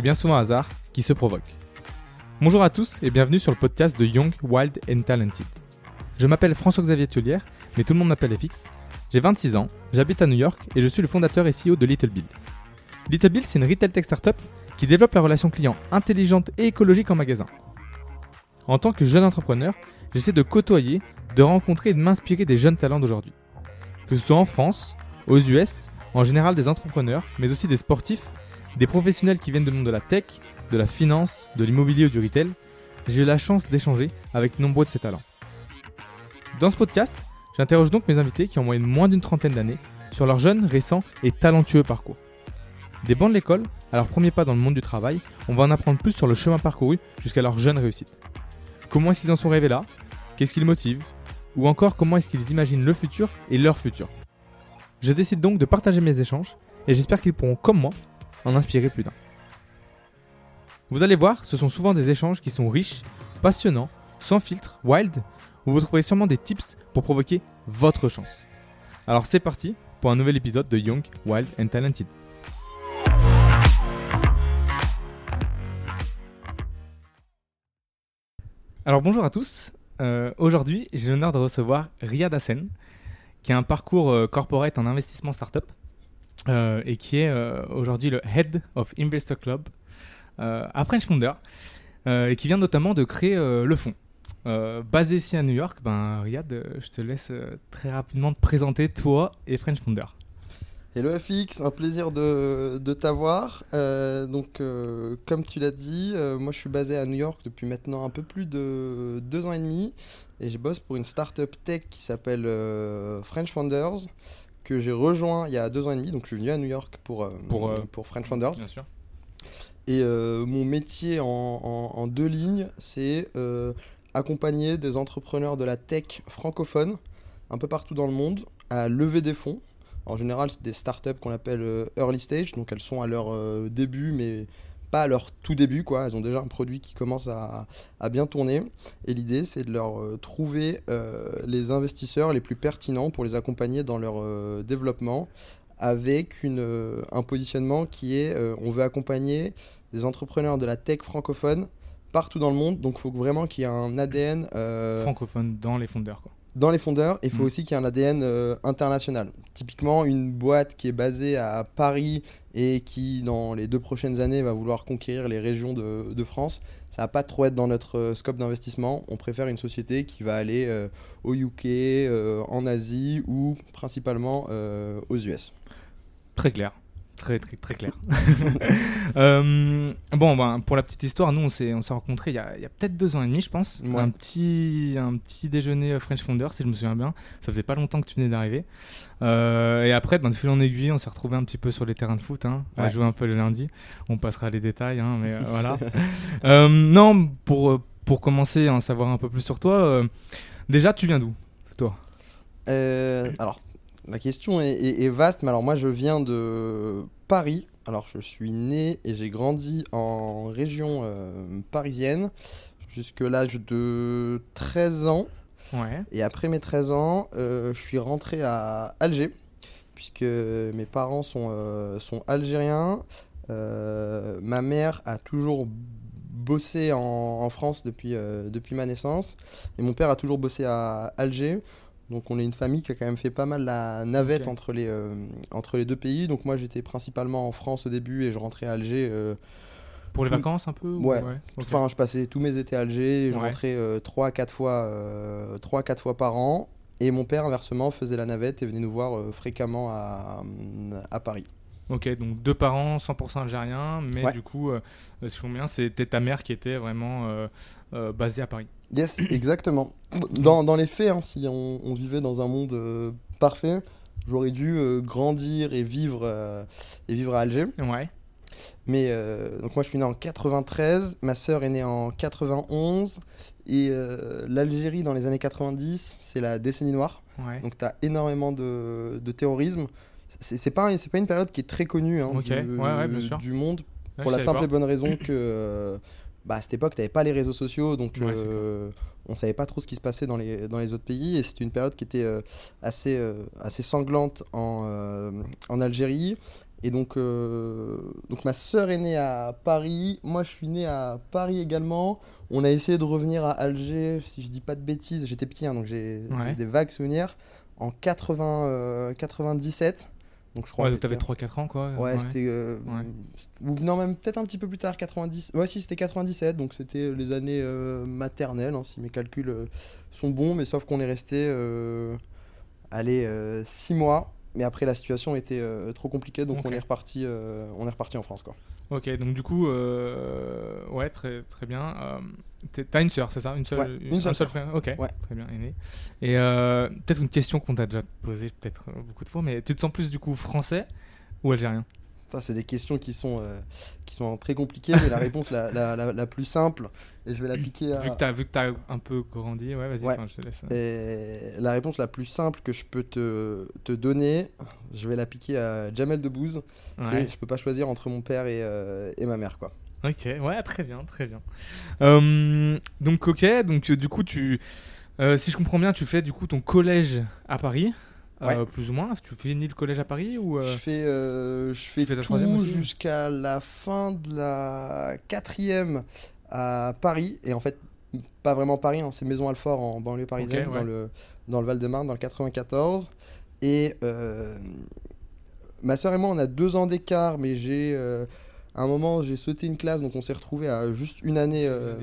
est bien souvent hasard qui se provoque. Bonjour à tous et bienvenue sur le podcast de Young, Wild and Talented. Je m'appelle François-Xavier Thiolière, mais tout le monde m'appelle FX. J'ai 26 ans, j'habite à New York et je suis le fondateur et CEO de Little Bill. Little Bill, c'est une retail tech startup qui développe la relation client intelligente et écologique en magasin. En tant que jeune entrepreneur, j'essaie de côtoyer, de rencontrer et de m'inspirer des jeunes talents d'aujourd'hui. Que ce soit en France, aux US, en général des entrepreneurs, mais aussi des sportifs, des professionnels qui viennent du monde de la tech, de la finance, de l'immobilier ou du retail, j'ai eu la chance d'échanger avec nombreux de ces talents. Dans ce podcast, j'interroge donc mes invités qui ont moyenne moins d'une trentaine d'années sur leur jeune, récent et talentueux parcours. Des bancs de l'école à leur premier pas dans le monde du travail, on va en apprendre plus sur le chemin parcouru jusqu'à leur jeune réussite. Comment est-ce qu'ils en sont rêvés là? Qu'est-ce qui les motive Ou encore comment est-ce qu'ils imaginent le futur et leur futur? Je décide donc de partager mes échanges et j'espère qu'ils pourront, comme moi, en inspirer plus d'un. Vous allez voir, ce sont souvent des échanges qui sont riches, passionnants, sans filtre, wild, où vous trouverez sûrement des tips pour provoquer votre chance. Alors c'est parti pour un nouvel épisode de Young, Wild and Talented. Alors bonjour à tous. Euh, Aujourd'hui, j'ai l'honneur de recevoir Riyad Hassen, qui a un parcours euh, corporate en investissement startup euh, et qui est euh, aujourd'hui le Head of Investor Club euh, à French Founder et qui vient notamment de créer le fonds. Basé ici à New York, ben, Riyad, je te laisse très rapidement te présenter toi et French Founder. Hello FX, un plaisir de, de t'avoir. Donc, comme tu l'as dit, moi je suis basé à New York depuis maintenant un peu plus de deux ans et demi et je bosse pour une startup tech qui s'appelle French Founders que j'ai rejoint il y a deux ans et demi. Donc, je suis venu à New York pour, euh, Pour, euh, pour French Founders. Bien sûr. Et euh, mon métier en, en- en deux lignes, c'est accompagner des entrepreneurs de la tech francophone un peu partout dans le monde à lever des fonds. En général, c'est des startups qu'on appelle early stage, donc elles sont à leur début, mais pas à leur tout début, quoi. Elles ont déjà un produit qui commence à, bien tourner. Et l'idée, c'est de leur euh, trouver euh, les investisseurs les plus pertinents pour les accompagner dans leur euh, développement avec une, un positionnement qui est on veut accompagner des entrepreneurs de la tech francophone partout dans le monde. Donc, il faut vraiment qu'il y ait un ADN Francophone dans les fondeurs. Dans les fondeurs. Il faut Mm. aussi qu'il y ait un ADN euh, international. Typiquement, une boîte qui est basée à Paris et qui, dans les deux prochaines années, va vouloir conquérir les régions de, de France, ça va pas trop être dans notre euh, scope d'investissement. On préfère une société qui va aller euh, au UK, euh, en Asie ou principalement aux US. Très clair. Très, très, très clair. Euh, bon, ben, pour la petite histoire, nous, on s'est, on s'est rencontrés il y a, a peut-être deux ans et demi, je pense. Ouais. Un, petit, un petit déjeuner euh, French Founder, si je me souviens bien. Ça faisait pas longtemps que tu venais d'arriver. Euh, et après, ben, de fil en aiguille, on s'est retrouvés un petit peu sur les terrains de foot, hein, à Ouais. jouer un peu le lundi. On passera les détails, hein, mais euh, voilà. Non, pour, pour commencer à en savoir un peu plus sur toi, déjà, tu viens d'où, toi? Alors, la question est, est- est vaste, mais alors moi je viens de Paris. Alors je suis né et j'ai grandi en région euh, parisienne jusque l'âge de 13 ans. Ouais. Et après mes 13 ans, euh, je suis rentré à Alger, puisque mes parents sont, euh, sont algériens. Ma mère a toujours bossé en, en France depuis, depuis ma naissance, et mon père a toujours bossé à Alger. Donc on est une famille qui a quand même fait pas mal la navette Ok. entre, les, euh, entre les deux pays. Donc moi j'étais principalement en France au début et je rentrais à Alger. euh, Pour les vacances, un peu ou- Ouais. Enfin, je passais tous mes étés à Alger, et je Ouais. rentrais 3-4 fois, euh, trois, quatre fois par an. Et mon père, inversement, faisait la navette et venait nous voir fréquemment à, à Paris. Ok, donc deux parents 100% algériens, mais Ouais. du coup, euh, si je comprends bien, c'était ta mère qui était vraiment euh, euh, basée à Paris. Yes, exactement. Dans, dans les faits, hein, si on, on vivait dans un monde euh, parfait, j'aurais dû grandir et vivre, et vivre à Alger. Ouais. Mais donc moi je suis né en 93, ma sœur est née en 91 et l'Algérie dans les années 90 c'est la décennie noire. Ouais. Donc tu as énormément de, de terrorisme. C'est c'est pas, c'est pas une période qui est très connue hein, du, ouais, ouais, bien sûr. du monde Ouais, pour la simple pas. et bonne raison que euh, bah, à cette époque, tu n'avais pas les réseaux sociaux, donc euh, on savait pas trop ce qui se passait dans les, dans les autres pays. Et c'était une période qui était euh, assez, euh, assez sanglante en, en Algérie. Et donc, donc ma sœur est née à Paris, moi je suis né à Paris également. On a essayé de revenir à Alger, si je dis pas de bêtises, j'étais petit, hein, donc j'ai des vagues souvenirs, en 80, euh, 97. Donc je crois Ouais, donc t'avais c'était- 3-4 ans, quoi. Ouais, c'était. euh, Ouais. non, même peut-être un petit peu plus tard, 90. Ouais, si, c'était 97, donc c'était les années euh, maternelles, hein, si mes calculs euh, sont bons, mais sauf qu'on est resté. Euh, allez, 6 mois. Mais après, la situation était euh, trop compliquée, donc on, est reparti, euh, on est reparti en France. Quoi. Ok, donc du coup, euh, ouais, très, très bien. Euh, T'as une sœur, c'est ça? Une seule, Ouais, une seule un seul frère? Ok, Ouais. très bien, aîné. Et euh, peut-être une question qu'on t'a déjà posée peut-être beaucoup de fois, mais tu te sens plus du coup français ou algérien? C'est des questions qui sont, euh, qui sont très compliquées, mais la réponse la, la, la, la plus simple, et je vais l'appliquer à. Vu que t'as vu que t'as un peu grandi, ouais, vas-y, Ouais. enfin, je te laisse. Et la réponse la plus simple que je peux te, te donner, je vais l'appliquer à Jamel Debbouze. Ouais. je peux pas choisir entre mon père et, euh, et ma mère quoi. Ok, ouais, très bien, très bien. Euh, donc, ok, donc du coup, tu, euh, si je comprends bien, tu fais du coup ton collège à Paris, euh, plus ou moins. Tu finis le collège à Paris ou euh, Je fais, euh, je fais fais ta troisième tout jusqu'à la fin de la quatrième à Paris. Et en fait pas vraiment Paris, hein, c'est Maison Alfort en banlieue parisienne ouais. dans le dans le Val-de-Marne dans le 94 et euh, ma soeur et moi on a deux ans d'écart mais j'ai à un moment j'ai sauté une classe donc on s'est retrouvé à juste une année euh,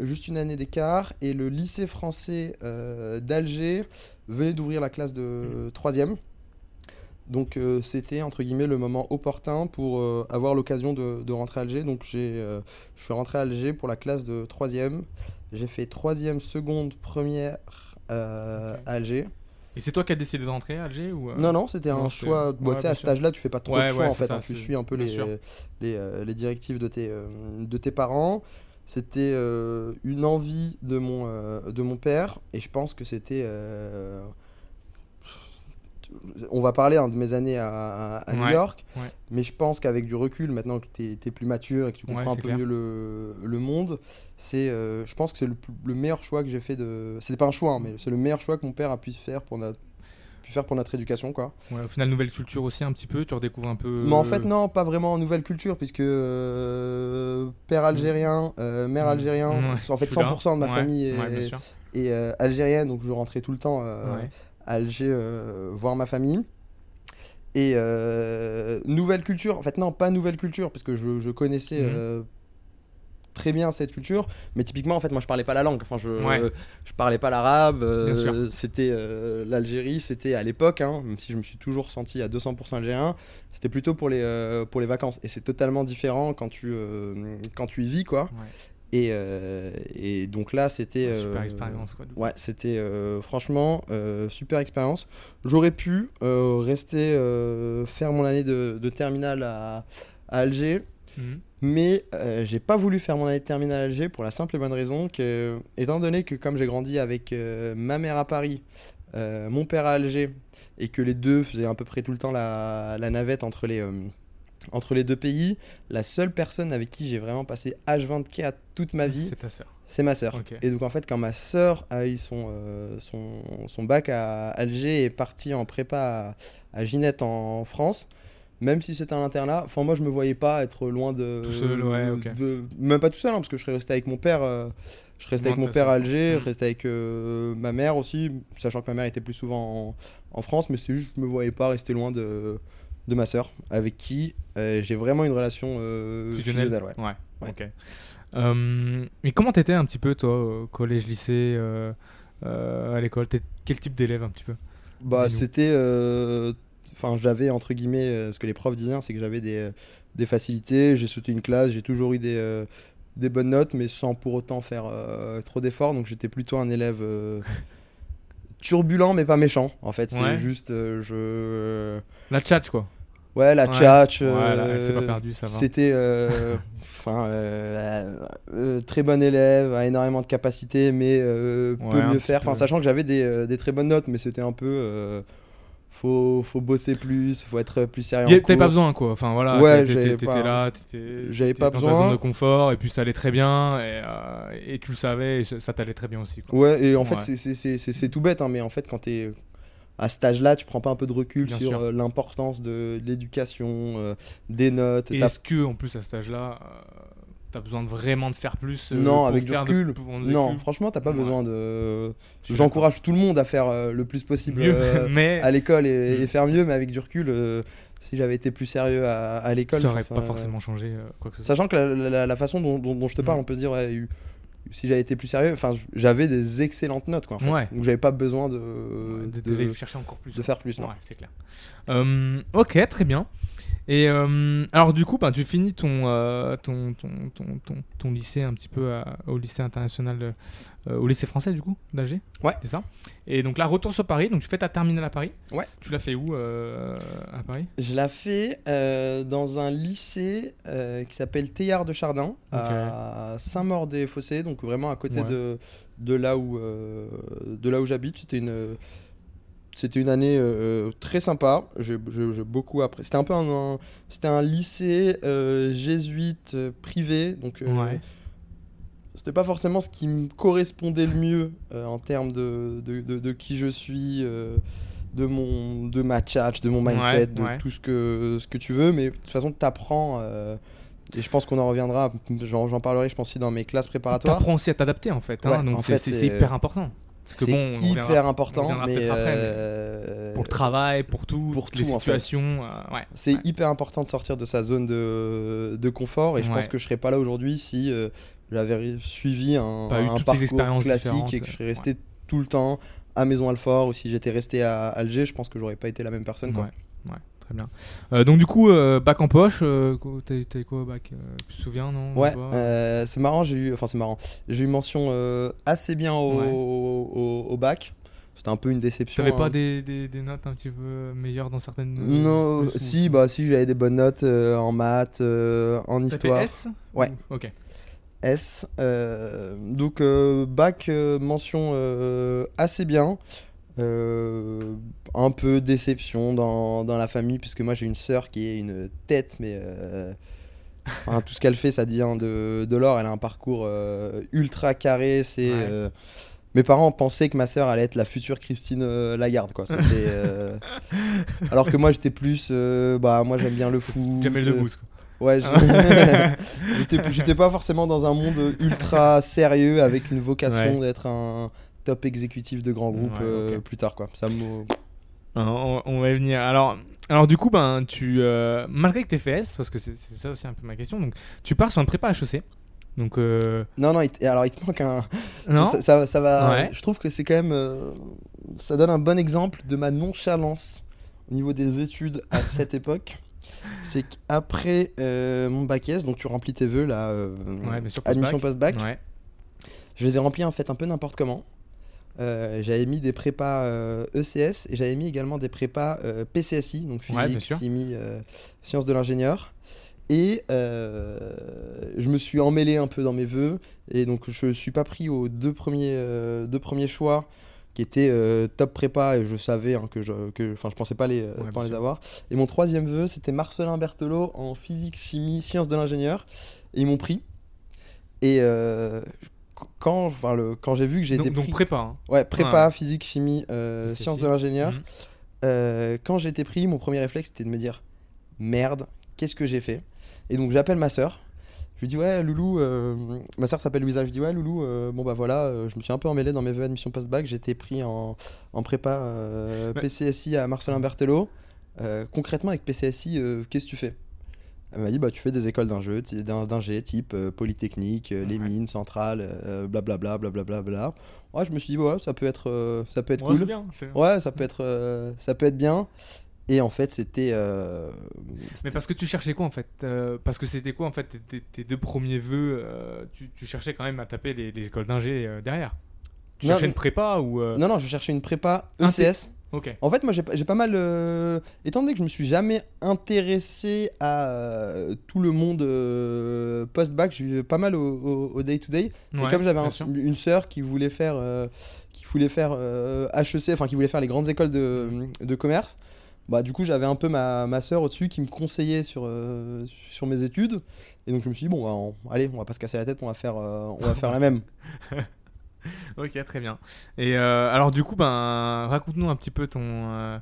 juste une année d'écart et le lycée français euh, d'Alger venait d'ouvrir la classe de troisième. Donc euh, c'était entre guillemets le moment opportun pour euh, avoir l'occasion de, de rentrer à Alger. Donc j'ai, je suis rentré à Alger pour la classe de troisième. J'ai fait troisième, seconde, première euh, Ok. à Alger. Et c'est toi qui as décidé de rentrer à Alger ou euh, Non, non, c'était un choix. ouais, Bon, tu sais, à cet âge-là, tu fais pas trop Ouais, de choix ouais, en fait. ça, hein. tu suis un peu les, les, les directives de tes, euh, de tes parents. C'était euh, une envie de mon, euh, de mon père et je pense que c'était. euh, on va parler hein, de mes années à, à New Ouais, York, ouais. mais je pense qu'avec du recul, maintenant que tu es, plus mature et que tu Ouais, comprends un peu clair. mieux le, le monde, c'est, je pense que c'est le, le meilleur choix que j'ai fait de. C'était pas un choix, hein, mais c'est le meilleur choix que mon père a pu faire pour notre, pu faire pour notre éducation, quoi. Ouais, au final, nouvelle culture aussi un petit peu. Tu redécouvres un peu. Mais en fait, non, pas vraiment en nouvelle culture, puisque euh, père algérien, euh, mère Mm. algérien, Ouais, en fait je suis là. 100% de ma famille est, euh, algérienne, donc je rentrais tout le temps euh, à Alger euh, voir ma famille. Et euh, nouvelle culture, en fait non, pas nouvelle culture, parce que je, je connaissais euh, très bien cette culture, mais typiquement, en fait, moi je parlais pas la langue, enfin je, Ouais. je parlais pas l'arabe, euh, c'était euh, l'Algérie, c'était à l'époque, hein, même si je me suis toujours senti à 200% algérien, c'était plutôt pour les, euh, pour les vacances, et c'est totalement différent quand tu, quand tu y vis, quoi. Ouais. Et, et donc là, c'était. Super expérience, quoi. Ouais, c'était franchement super expérience. J'aurais pu rester faire mon année de, de terminale à, à Alger, Mhm. Mais euh, j'ai pas voulu faire mon année de terminale à Alger pour la simple et bonne raison que, étant donné que comme j'ai grandi avec euh, ma mère à Paris, euh, mon père à Alger, et que les deux faisaient à peu près tout le temps la, la navette entre les, entre les deux pays, la seule personne avec qui j'ai vraiment passé H24 toute ma vie, C'est ta sœur. c'est ma sœur. Et donc en fait, quand ma sœur a eu son, son, son bac à Alger et est partie en prépa à, à Ginette en France, même si c'était un internat, enfin moi je me voyais pas être loin de... Tout seul, ouais, ok. de- même pas tout seul, hein, parce que je serais resté avec mon père. euh, je restais Loin avec mon père à. Alger, Mm. je restais avec euh, ma mère aussi, sachant que ma mère était plus souvent en, en France, mais c'est juste que je me voyais pas rester loin de, de ma sœur, avec qui euh, j'ai vraiment une relation euh, Fusionnel. fusionnelle. ouais. Ouais. Ouais. Ok. Mais comment t'étais un petit peu, toi, au collège, lycée, à l'école? Quel type d'élève un petit peu? Bah, c'était. euh, Enfin, j'avais, entre guillemets, euh, ce que les profs disaient, hein, c'est que j'avais des, euh, des facilités. J'ai sauté une classe, j'ai toujours eu des, euh, des bonnes notes, mais sans pour autant faire trop d'efforts. Donc, j'étais plutôt un élève turbulent, mais pas méchant. En fait, c'est Ouais. juste. je. La tchatch, quoi. Ouais, la Ouais. tchatch. Euh, c'est pas perdu, ça va. C'était. Enfin, euh, euh, très bon élève, a énormément de capacités, mais euh, Ouais, peut mieux faire. Enfin, sachant que j'avais des, des très bonnes notes, mais c'était un peu. Euh, faut, faut bosser plus, faut être plus sérieux. T'avais pas besoin, quoi. Enfin, voilà. Ouais, t'étais- pas- là, t'étais dans ta besoin. zone de confort, et puis ça allait très bien, et, euh, et tu le savais, et ça t'allait très bien aussi, quoi. Ouais, et en fait, Ouais. c'est- tout bête, hein, mais en fait, quand t'es à cet âge-là, tu prends pas un peu de recul Bien sur euh, l'importance de, de l'éducation, euh, des notes. Est-ce que, en plus, à cet âge-là, tu as besoin de vraiment de faire plus euh, Non, avec du de- recul. Non, recul franchement, t'as pas Ouais. besoin de. J'encourage tout le monde à faire euh, le plus possible Mieux, euh, mais à l'école et, Mm. et faire mieux, mais avec du recul, si j'avais été plus sérieux à, à l'école. ça aurait pas forcément changé quoi que ce soit. Sachant que la, la- la façon dont, dont- dont je te parle, Mm. on peut se dire, ouais, si j'avais été plus sérieux, enfin, j'avais des excellentes notes, quoi. en fait. Ouais. Donc j'avais pas besoin de, de, de, chercher encore plus. de faire plus. non. Ouais, c'est clair. Ok, très bien. Et euh, alors du coup, ben, tu finis ton, euh, ton, ton, ton, ton, ton lycée un petit peu à- au lycée international, euh, au lycée français du coup, d'Alger. Ouais. C'est ça. Et donc là, retour sur Paris. Donc tu fais ta terminale à Paris. Ouais. Tu l'as fait où euh, à Paris? Je l'ai fait euh, dans un lycée euh, qui s'appelle Théard de Chardin, à Saint-Maur-des-Fossés, donc vraiment à côté Ouais. de, de là où, euh, de là où j'habite. C'était une, c'était une année euh, très sympa. J'ai beaucoup appris. C'était un peu un, un- c'était un lycée euh, jésuite euh, privé, donc euh, Ouais. c'était pas forcément ce qui me correspondait le mieux euh, en termes de, de, de- de qui je suis, euh, de, mon, de ma tchatch, de mon mindset, Ouais, de ouais. tout ce que, ce que tu veux. Mais de toute façon, t'apprends. euh, et je pense qu'on en reviendra. J'en parlerai, je pense, aussi dans mes classes préparatoires. T'apprends aussi à t'adapter en fait. hein, Ouais, donc c'est hyper important. Parce que C'est bon, hyper important, mais, après, mais euh, pour le travail, pour tout, pour les tout, en fait. situations. euh, ouais. C'est Ouais. hyper important de sortir de sa zone de, de confort et je pense que je serais pas là aujourd'hui si euh, j'avais suivi un, Pas eu un toutes parcours expériences classique et que je serais resté tout le temps à Maison Alfort ou si j'étais resté à Alger, je pense que j'aurais pas été la même personne. Quoi. Ouais, ouais, très bien. Euh, donc du coup, euh, bac en poche, euh, t'as eu quoi au bac euh, Tu te souviens, non Ouais, Pas c'est marrant, j'ai eu, enfin c'est marrant, j'ai eu mention assez bien au, Ouais. au, au bac. C'était un peu une déception. T'avais pas hein. des, des, des notes un petit peu meilleures dans certaines. Non, si, bah si, j'avais des bonnes notes en maths, en histoire. fait S Ouais. Ou- Ok. S. donc bac mention assez bien. Euh, un peu déception dans, dans la famille puisque moi j'ai une sœur qui est une tête mais euh, enfin, tout ce qu'elle fait ça devient de, de l'or. Elle a un parcours euh, ultra carré. C'est Ouais. mes parents pensaient que ma sœur allait être la future Christine Lagarde quoi. Alors que moi j'étais plus bah moi j'aime bien le foot. Jamel Debbouze. Ouais, j'étais j'étais pas forcément dans un monde ultra sérieux avec une vocation Ouais. d'être un top exécutif de grand groupe Ouais, euh, plus tard quoi. Ça me Euh, on, on va y venir. Alors, alors du coup, ben, tu, euh, malgré que t'aies fait S, parce que c'est c'est ça aussi un peu ma question, donc tu pars sur une prépa HEC. Donc, euh, Non non, il alors il te manque un non ça, ça, ça va Ouais. je trouve que c'est quand même euh, ça donne un bon exemple de ma nonchalance au niveau des études à cette époque. C'est qu'après mon bac S, donc tu remplis tes vœux là, Ouais, admission post-bac. post-bac, Ouais. Je les ai remplis en fait un peu n'importe comment. Euh, j'avais mis des prépas euh, ECS et j'avais mis également des prépas euh, PCSI, donc physique, chimie, sciences de l'ingénieur. Et je me suis emmêlé un peu dans mes vœux et donc je suis pas pris aux deux premiers, deux premiers choix qui étaient top prépa et je savais hein, que je que enfin je pensais pas les, Ouais, pas les avoir. Et mon troisième vœu c'était Marcelin Berthelot en physique, chimie, sciences de l'ingénieur et ils m'ont pris. Et euh, quand, enfin, le, quand j'ai vu que j'ai été Donc, donc pris, prépa. hein. ouais, prépa, Ouais. physique, chimie, euh, sciences de l'ingénieur, Mhm. euh, quand j'ai été pris, mon premier réflexe c'était de me dire merde, qu'est-ce que j'ai fait? Et donc j'appelle ma soeur. Je lui dis ouais Loulou, euh, ma soeur s'appelle Louisa, je lui dis ouais Loulou, euh, bon bah voilà, je me suis un peu emmêlé dans mes vœux admission post-bac, été pris en, en prépa Ouais. PCSI à Marcelin Berthelot. Concrètement avec PCSI, qu'est-ce que tu fais? Elle m'a dit bah tu fais des écoles d'ingé, d'ingé type euh, Polytechnique, euh, les mines, Centrale, euh, blablabla, blablabla, bla. Ouais, je me suis dit ouais ça peut être, euh, ça peut être Ouais, cool. bien. Ouais, ça peut être, ça peut être bien. Et en fait, c'était. euh, Mais parce que tu cherchais quoi en fait? Euh, Parce que c'était quoi en fait tes, deux premiers vœux euh, tu, tu cherchais quand même à taper les, les écoles d'ingé derrière? Tu Non, cherchais une prépa ou Non, non, je cherchais une prépa ECS. En fait, moi, j'ai pas- mal. euh, Étant donné que je me suis jamais intéressé à euh, tout le monde euh, post-bac, je vivais pas mal au- day-to-day. Ouais, et comme j'avais un- une sœur qui voulait faire, qui voulait faire HEC, enfin qui voulait faire les grandes écoles de, de commerce, bah du coup j'avais un peu ma, ma sœur au-dessus qui me conseillait sur, sur mes études. Et donc je me suis dit bon, bah, on- allez, on va pas se casser la tête, on va faire, on va faire la même. ok, très bien. Et euh, alors, du coup, ben, raconte-nous un petit peu ton, euh,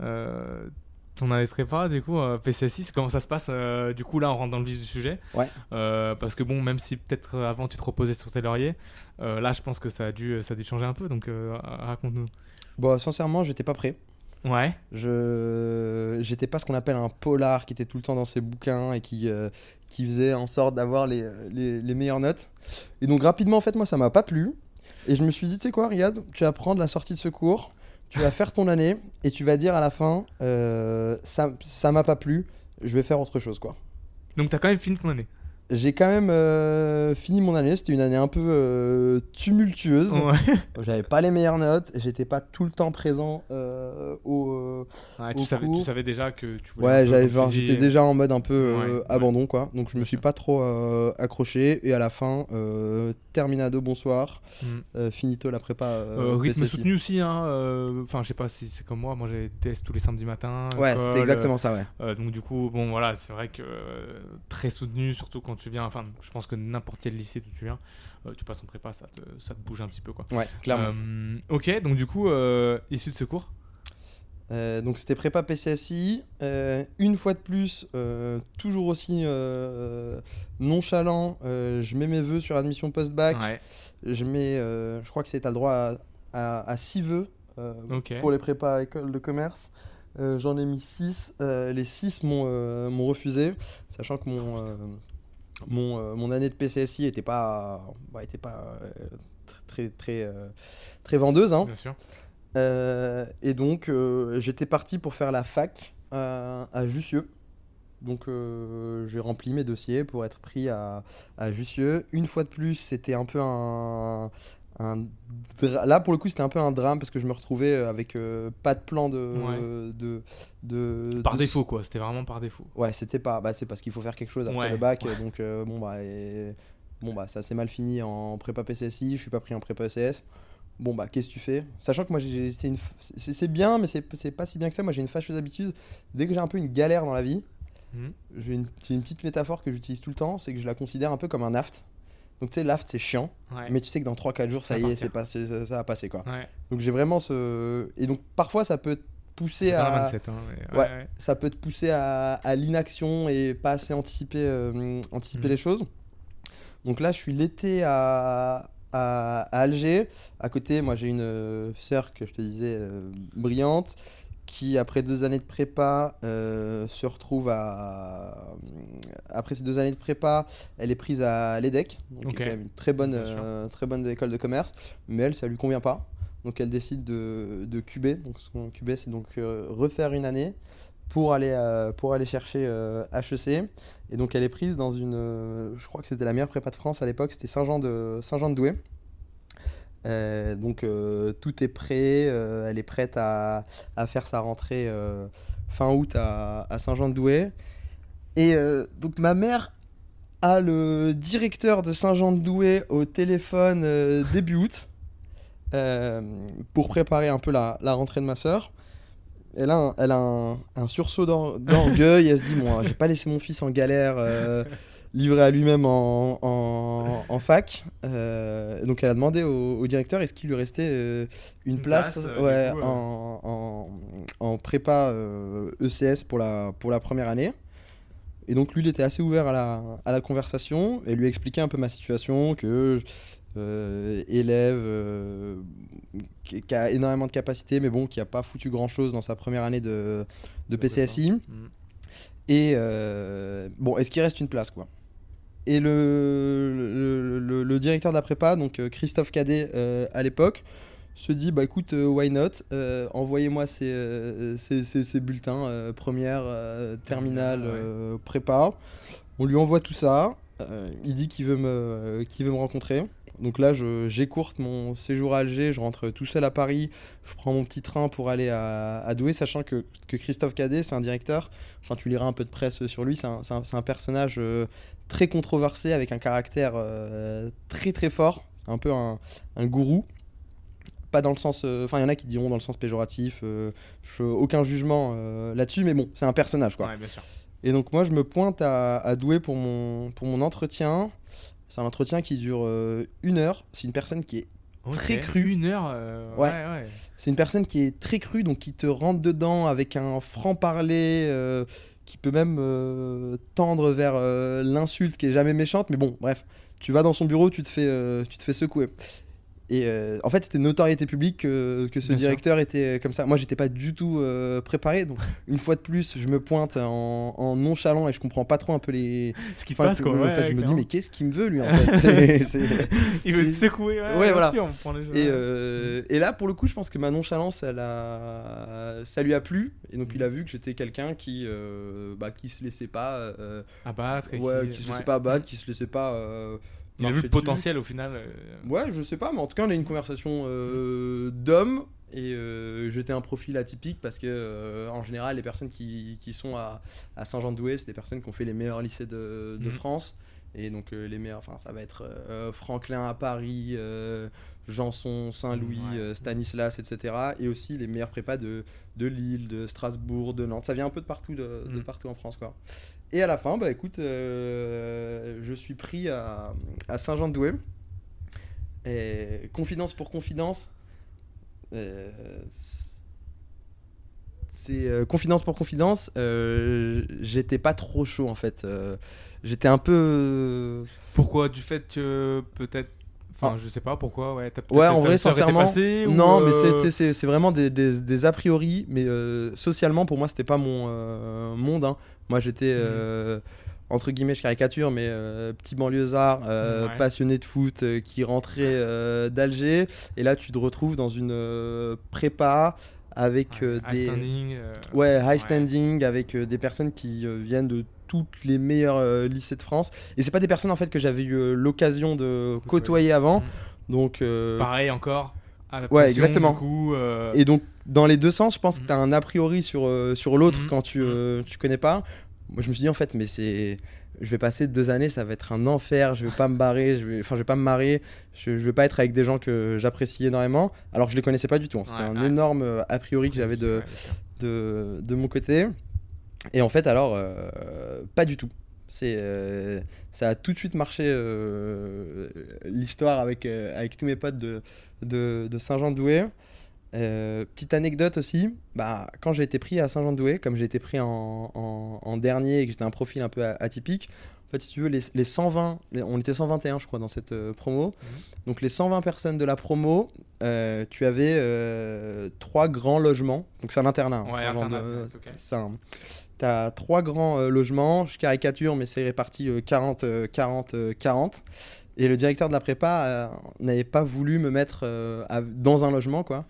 euh, ton année de prépa, du coup, euh, PCSI, comment ça se passe Du coup, là, on rentre dans le vif du sujet. Ouais. Parce que, bon, même si peut-être avant tu te reposais sur tes lauriers, là, je pense que ça a dû, ça a dû changer un peu. Donc, raconte-nous. Bon, sincèrement, j'étais pas prêt. Ouais. Je j'étais pas ce qu'on appelle un polar qui était tout le temps dans ses bouquins et qui, euh, qui faisait en sorte d'avoir les, les, les meilleures notes. Et donc rapidement, en fait, moi, ça m'a pas plu. Et je me suis dit, tu sais quoi, Riyad, tu vas prendre la sortie de secours, tu vas faire ton année et tu vas dire à la fin, euh, ça ça m'a pas plu, je vais faire autre chose, quoi. Donc, t'as quand même fini ton année. J'ai quand même euh, fini mon année, c'était une année un peu euh, tumultueuse. Ouais. J'avais pas les meilleures notes, j'étais pas tout le temps présent euh, au, Ouais, tu, Au savais, tu savais déjà que tu voulais. Ouais, j'avais, tu genre, j'étais déjà en mode un peu Ouais, abandon, quoi. Donc, je me suis pas trop accroché. Et à la fin, terminado, bonsoir. Mm. Euh, finito la prépa. euh, Euh, rythme soutenu aussi, hein. euh, Enfin, je sais pas si c'est comme moi. Moi, j'ai des tests tous les samedis matins. Ouais, c'était exactement ça, ouais. donc, du coup, bon, voilà, c'est vrai que très soutenu, surtout quand tu viens. Enfin, je pense que n'importe quel lycée d'où tu viens, tu passes en prépa, ça te, ça te bouge un petit peu, quoi. Ouais, clairement. Ok, donc, du coup, issue de secours. Euh, donc, c'était prépa PCSI. Euh, une fois de plus, euh, toujours aussi nonchalant, je mets mes vœux sur admission post-bac. Ouais, Je mets, je crois que c'est, t'as le droit à, à, à six vœux. ok. pour les prépas à école de commerce. J'en ai mis 6. les 6 m'ont refusé, sachant que mon, mon, mon année de PCSI était pas, bah, était pas euh, très, très, très vendeuse. hein. Bien sûr. Euh, et donc, euh, j'étais parti pour faire la fac à, à Jussieu. Donc, euh, j'ai rempli mes dossiers pour être pris à, à Jussieu. Une fois de plus, c'était un peu un. Là, pour le coup, c'était un peu un drame parce que je me retrouvais avec euh, pas de plan de. Ouais. de, de- Par de- défaut, quoi. C'était vraiment par défaut. Ouais, c'était pas. Bah, c'est parce qu'il faut faire quelque chose après Ouais, le bac. ouais. Donc, euh, bon, bah. et- Bon, bah, ça s'est mal fini en prépa PCSI. Je suis pas pris en prépa ECS. Bon, bah, qu'est-ce que tu fais? Sachant que moi, j'ai- c'est une bien, mais c'est c'est pas si bien que ça. Moi, j'ai une fâcheuse habitude. Dès que j'ai un peu une galère dans la vie, Mhm. j'ai une, c'est une petite métaphore que j'utilise tout le temps. C'est que je la considère un peu comme un aft. Donc, tu sais, l'aft, c'est chiant. Ouais. Mais tu sais que dans 3-4 jours, ça, Ça y est, c'est passé, ça, ça va passer, quoi. Ouais. Donc, j'ai vraiment ce. Et donc, parfois, ça peut te pousser à mindset, hein, mais- Ouais. ça peut te pousser à, à l'inaction et pas assez anticiper, euh, anticiper Mhm. les choses. Donc là, je suis l'été à, à, à Alger. À côté, moi, j'ai une euh, sœur que je te disais euh, brillante qui, après deux années de prépa, euh, se retrouve à. Après ces deux années de prépa, elle est prise à l'EDEC, donc qui est quand même une très bonne, euh, très bonne école de commerce, mais elle, ça lui convient pas. Donc elle décide de, de QB. Donc son QB, c'est donc euh, refaire une année pour aller, euh, pour aller chercher euh, HEC. Et donc elle est prise dans une, euh, je crois que c'était la meilleure prépa de France à l'époque, c'était Saint-Jean de, Saint-Jean de Douai. Euh, donc euh, tout est prêt, euh, elle est prête à, à faire sa rentrée euh, fin août à, Saint-Jean-de-Douai. Et euh, donc ma mère a le directeur de Saint-Jean-de-Douai au téléphone euh, début août euh, pour préparer un peu la, la rentrée de ma sœur. Elle a un, elle a un, un sursaut d'or- d'orgueil, elle se dit, moi, j'ai pas laissé mon fils en galère, euh, livré à lui-même en, en, en fac. Euh, donc elle a demandé au, au directeur est-ce qu'il lui restait euh, une, Une place, place, ouais, du coup, en, prépa ECS pour la, pour la première année. Et donc lui, il était assez ouvert à la, à la conversation et lui expliquer un peu ma situation, que euh, élève euh, qui, qui a énormément de capacités, mais bon, qui a pas foutu grand-chose dans sa première année de, de PCSI. Mhm. Et euh, bon, est-ce qu'il reste une place, quoi? Et le, le, le- le directeur de la prépa, donc euh, Christophe Cadet à l'époque, se dit bah écoute, euh, why not? Euh, Envoyez-moi ces, euh, ces, ces- ces bulletins, première, terminale, ouais. prépa. On lui envoie tout ça. Il dit qu'il veut, me, qu'il veut me rencontrer. Donc là, j'écourte mon séjour à Alger, je rentre tout seul à Paris, je prends mon petit train pour aller à, à Douai, sachant que, que Christophe Cadet, c'est un directeur, enfin tu liras un peu de presse sur lui, c'est un, un- un personnage euh, très controversé, avec un caractère euh, très très fort, un peu un, un gourou. Pas dans le sens. euh, Enfin, il y en a qui diront dans le sens péjoratif. je, aucun jugement là-dessus, mais bon, c'est un personnage quoi. Ouais, bien sûr. Et donc moi je me pointe à, à Douai pour mon, pour mon entretien. C'est un entretien qui dure euh, une heure. C'est une personne qui est très Ok. cru. Une heure. euh, Ouais. ouais, ouais. C'est une personne qui est très crue, donc qui te rentre dedans avec un franc-parler, euh, qui peut même tendre vers l'insulte qui est jamais méchante. Mais bon, bref, tu vas dans son bureau, tu te fais, tu te fais secouer. Et euh, en fait, c'était notoriété publique que, que ce Bien sûr. directeur était comme ça. Moi, j'étais pas du tout euh, préparé. Donc, une fois de plus, je me pointe en, en nonchalant et je comprends pas trop un peu les. Ce qui se passe, quoi. en ouais, fait, je me dis, mais qu'est-ce qu'il me veut, lui, en fait? Il veut te secouer. Ouais, voilà. sûr, on prend les gens. Et, euh, et là, pour le coup, je pense que ma nonchalance, elle a... ça lui a plu. Et donc, il a vu que j'étais quelqu'un qui, euh, bah, qui se laissait pas, euh, Abattre. et qui- qui se laissait pas abattre, qui se laissait pas. Il a vu le dessus. potentiel au final. euh, Ouais, je sais pas, mais en tout cas, on a eu une conversation euh, d'hommes. Et euh, j'étais un profil atypique parce que, euh, en général, les personnes qui, qui sont à, à Saint-Jean-de-Douai, c'est des personnes qui ont fait les meilleurs lycées de, de Mhm. France. Et donc, euh, les meilleurs, enfin, ça va être euh, Franklin à Paris, euh, Janson, Saint-Louis, Ouais. euh, Stanislas, etc. Et aussi les meilleurs prépas de, de Lille, de Strasbourg, de Nantes. Ça vient un peu de partout, de, de Mhm. partout en France, quoi. Et à la fin, bah écoute, euh, je suis pris à, à Saint-Jean-de-Douai. Et confidence pour confidence, euh, c'est euh, confidence pour confidence. euh, J'étais pas trop chaud en fait. J'étais un peu. Pourquoi Du fait que peut-être. Enfin, Ah. je sais pas pourquoi. Ouais, Ouais, en vrai, sincèrement. non, mais euh, c'est- vraiment des, des- des a priori. Mais euh, socialement, pour moi, c'était pas mon euh, monde. hein. Moi, j'étais. Mhm. euh, entre guillemets, je caricature, mais euh, petit banlieusard, euh, Ouais. passionné de foot, euh, qui rentrait d'Alger. Et là, tu te retrouves dans une prépa avec ouais, high des. standing, Ouais, high standing avec des personnes qui viennent de toutes les meilleurs euh, lycées de France. Et c'est pas des personnes en fait que j'avais eu l'occasion de Côtoyer. avant. Mm. Donc Pareil encore. adaptation, Ouais, exactement. Du coup, et donc dans les deux sens, je pense que Mhm. tu as un a priori sur euh, sur l'autre Mhm. quand tu euh, tu connais pas. Moi je me suis dit en fait mais c'est je vais passer deux années, ça va être un enfer, je vais pas me barrer, je vais enfin je vais pas me marrer, je, je vais pas être avec des gens que j'apprécie énormément alors que je les connaissais pas du tout. hein. C'était Ouais, un ouais. énorme euh, a priori que j'avais de de, de mon côté. Et en fait, alors, euh, pas du tout. C'est, euh, ça a tout de suite marché euh, l'histoire avec, avec tous mes potes de, de, de Saint-Jean-de-Douai. Euh, petite anecdote aussi, bah, quand j'ai été pris à Saint-Jean-de-Douai, comme j'ai été pris en, en- en dernier et que j'étais un profil un peu a- atypique, en fait, si tu veux, les, les 120, les- on était 121 je crois dans cette euh, promo, donc les 120 personnes de la promo, euh, tu avais trois grands logements, donc c'est un internat. hein, Ouais, c'est internat, de- ok. c'est un- T'as trois grands logements, je caricature, mais c'est réparti euh, 40, euh, 40, euh, 40. Et le directeur de la prépa n'avait pas voulu me mettre à- dans un logement, quoi.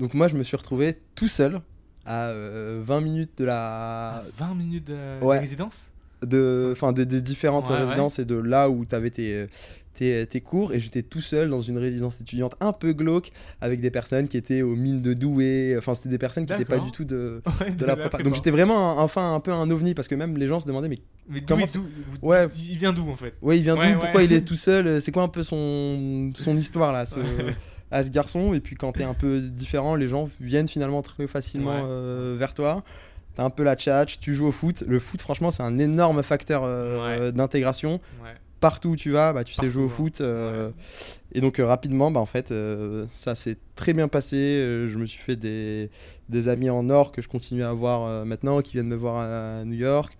Donc moi, je me suis retrouvé tout seul à euh, 20 minutes de la, À 20 minutes de, Ouais. résidence? De, enfin, des, des différentes Ouais, ouais. résidences et de là où tu avais tes, tes, tes cours. Et j'étais tout seul dans une résidence étudiante un peu glauque avec des personnes qui étaient aux mines de Douai. Enfin, c'était des personnes qui n'étaient pas du tout de, Ouais, de la prépa. Donc j'étais vraiment un- enfin un peu un ovni parce que même les gens se demandaient mais Mais comment d'où- Ouais. Il vient d'où en fait? Ouais il vient d'où? Pourquoi il est tout seul? C'est quoi un peu son son histoire là ce, à ce garçon et puis quand t'es un peu différent les gens viennent finalement très facilement Ouais. euh, vers toi t'as un peu la tchatch tu joues au foot le foot franchement c'est un énorme facteur euh, d'intégration Ouais. partout où tu vas, bah, tu sais jouer au hein. foot. euh, Ouais. Et donc euh, rapidement, bah, en fait, euh, ça s'est très bien passé. Euh, je me suis fait des, des amis en or que je continue à avoir euh, maintenant, qui viennent me voir à, New York.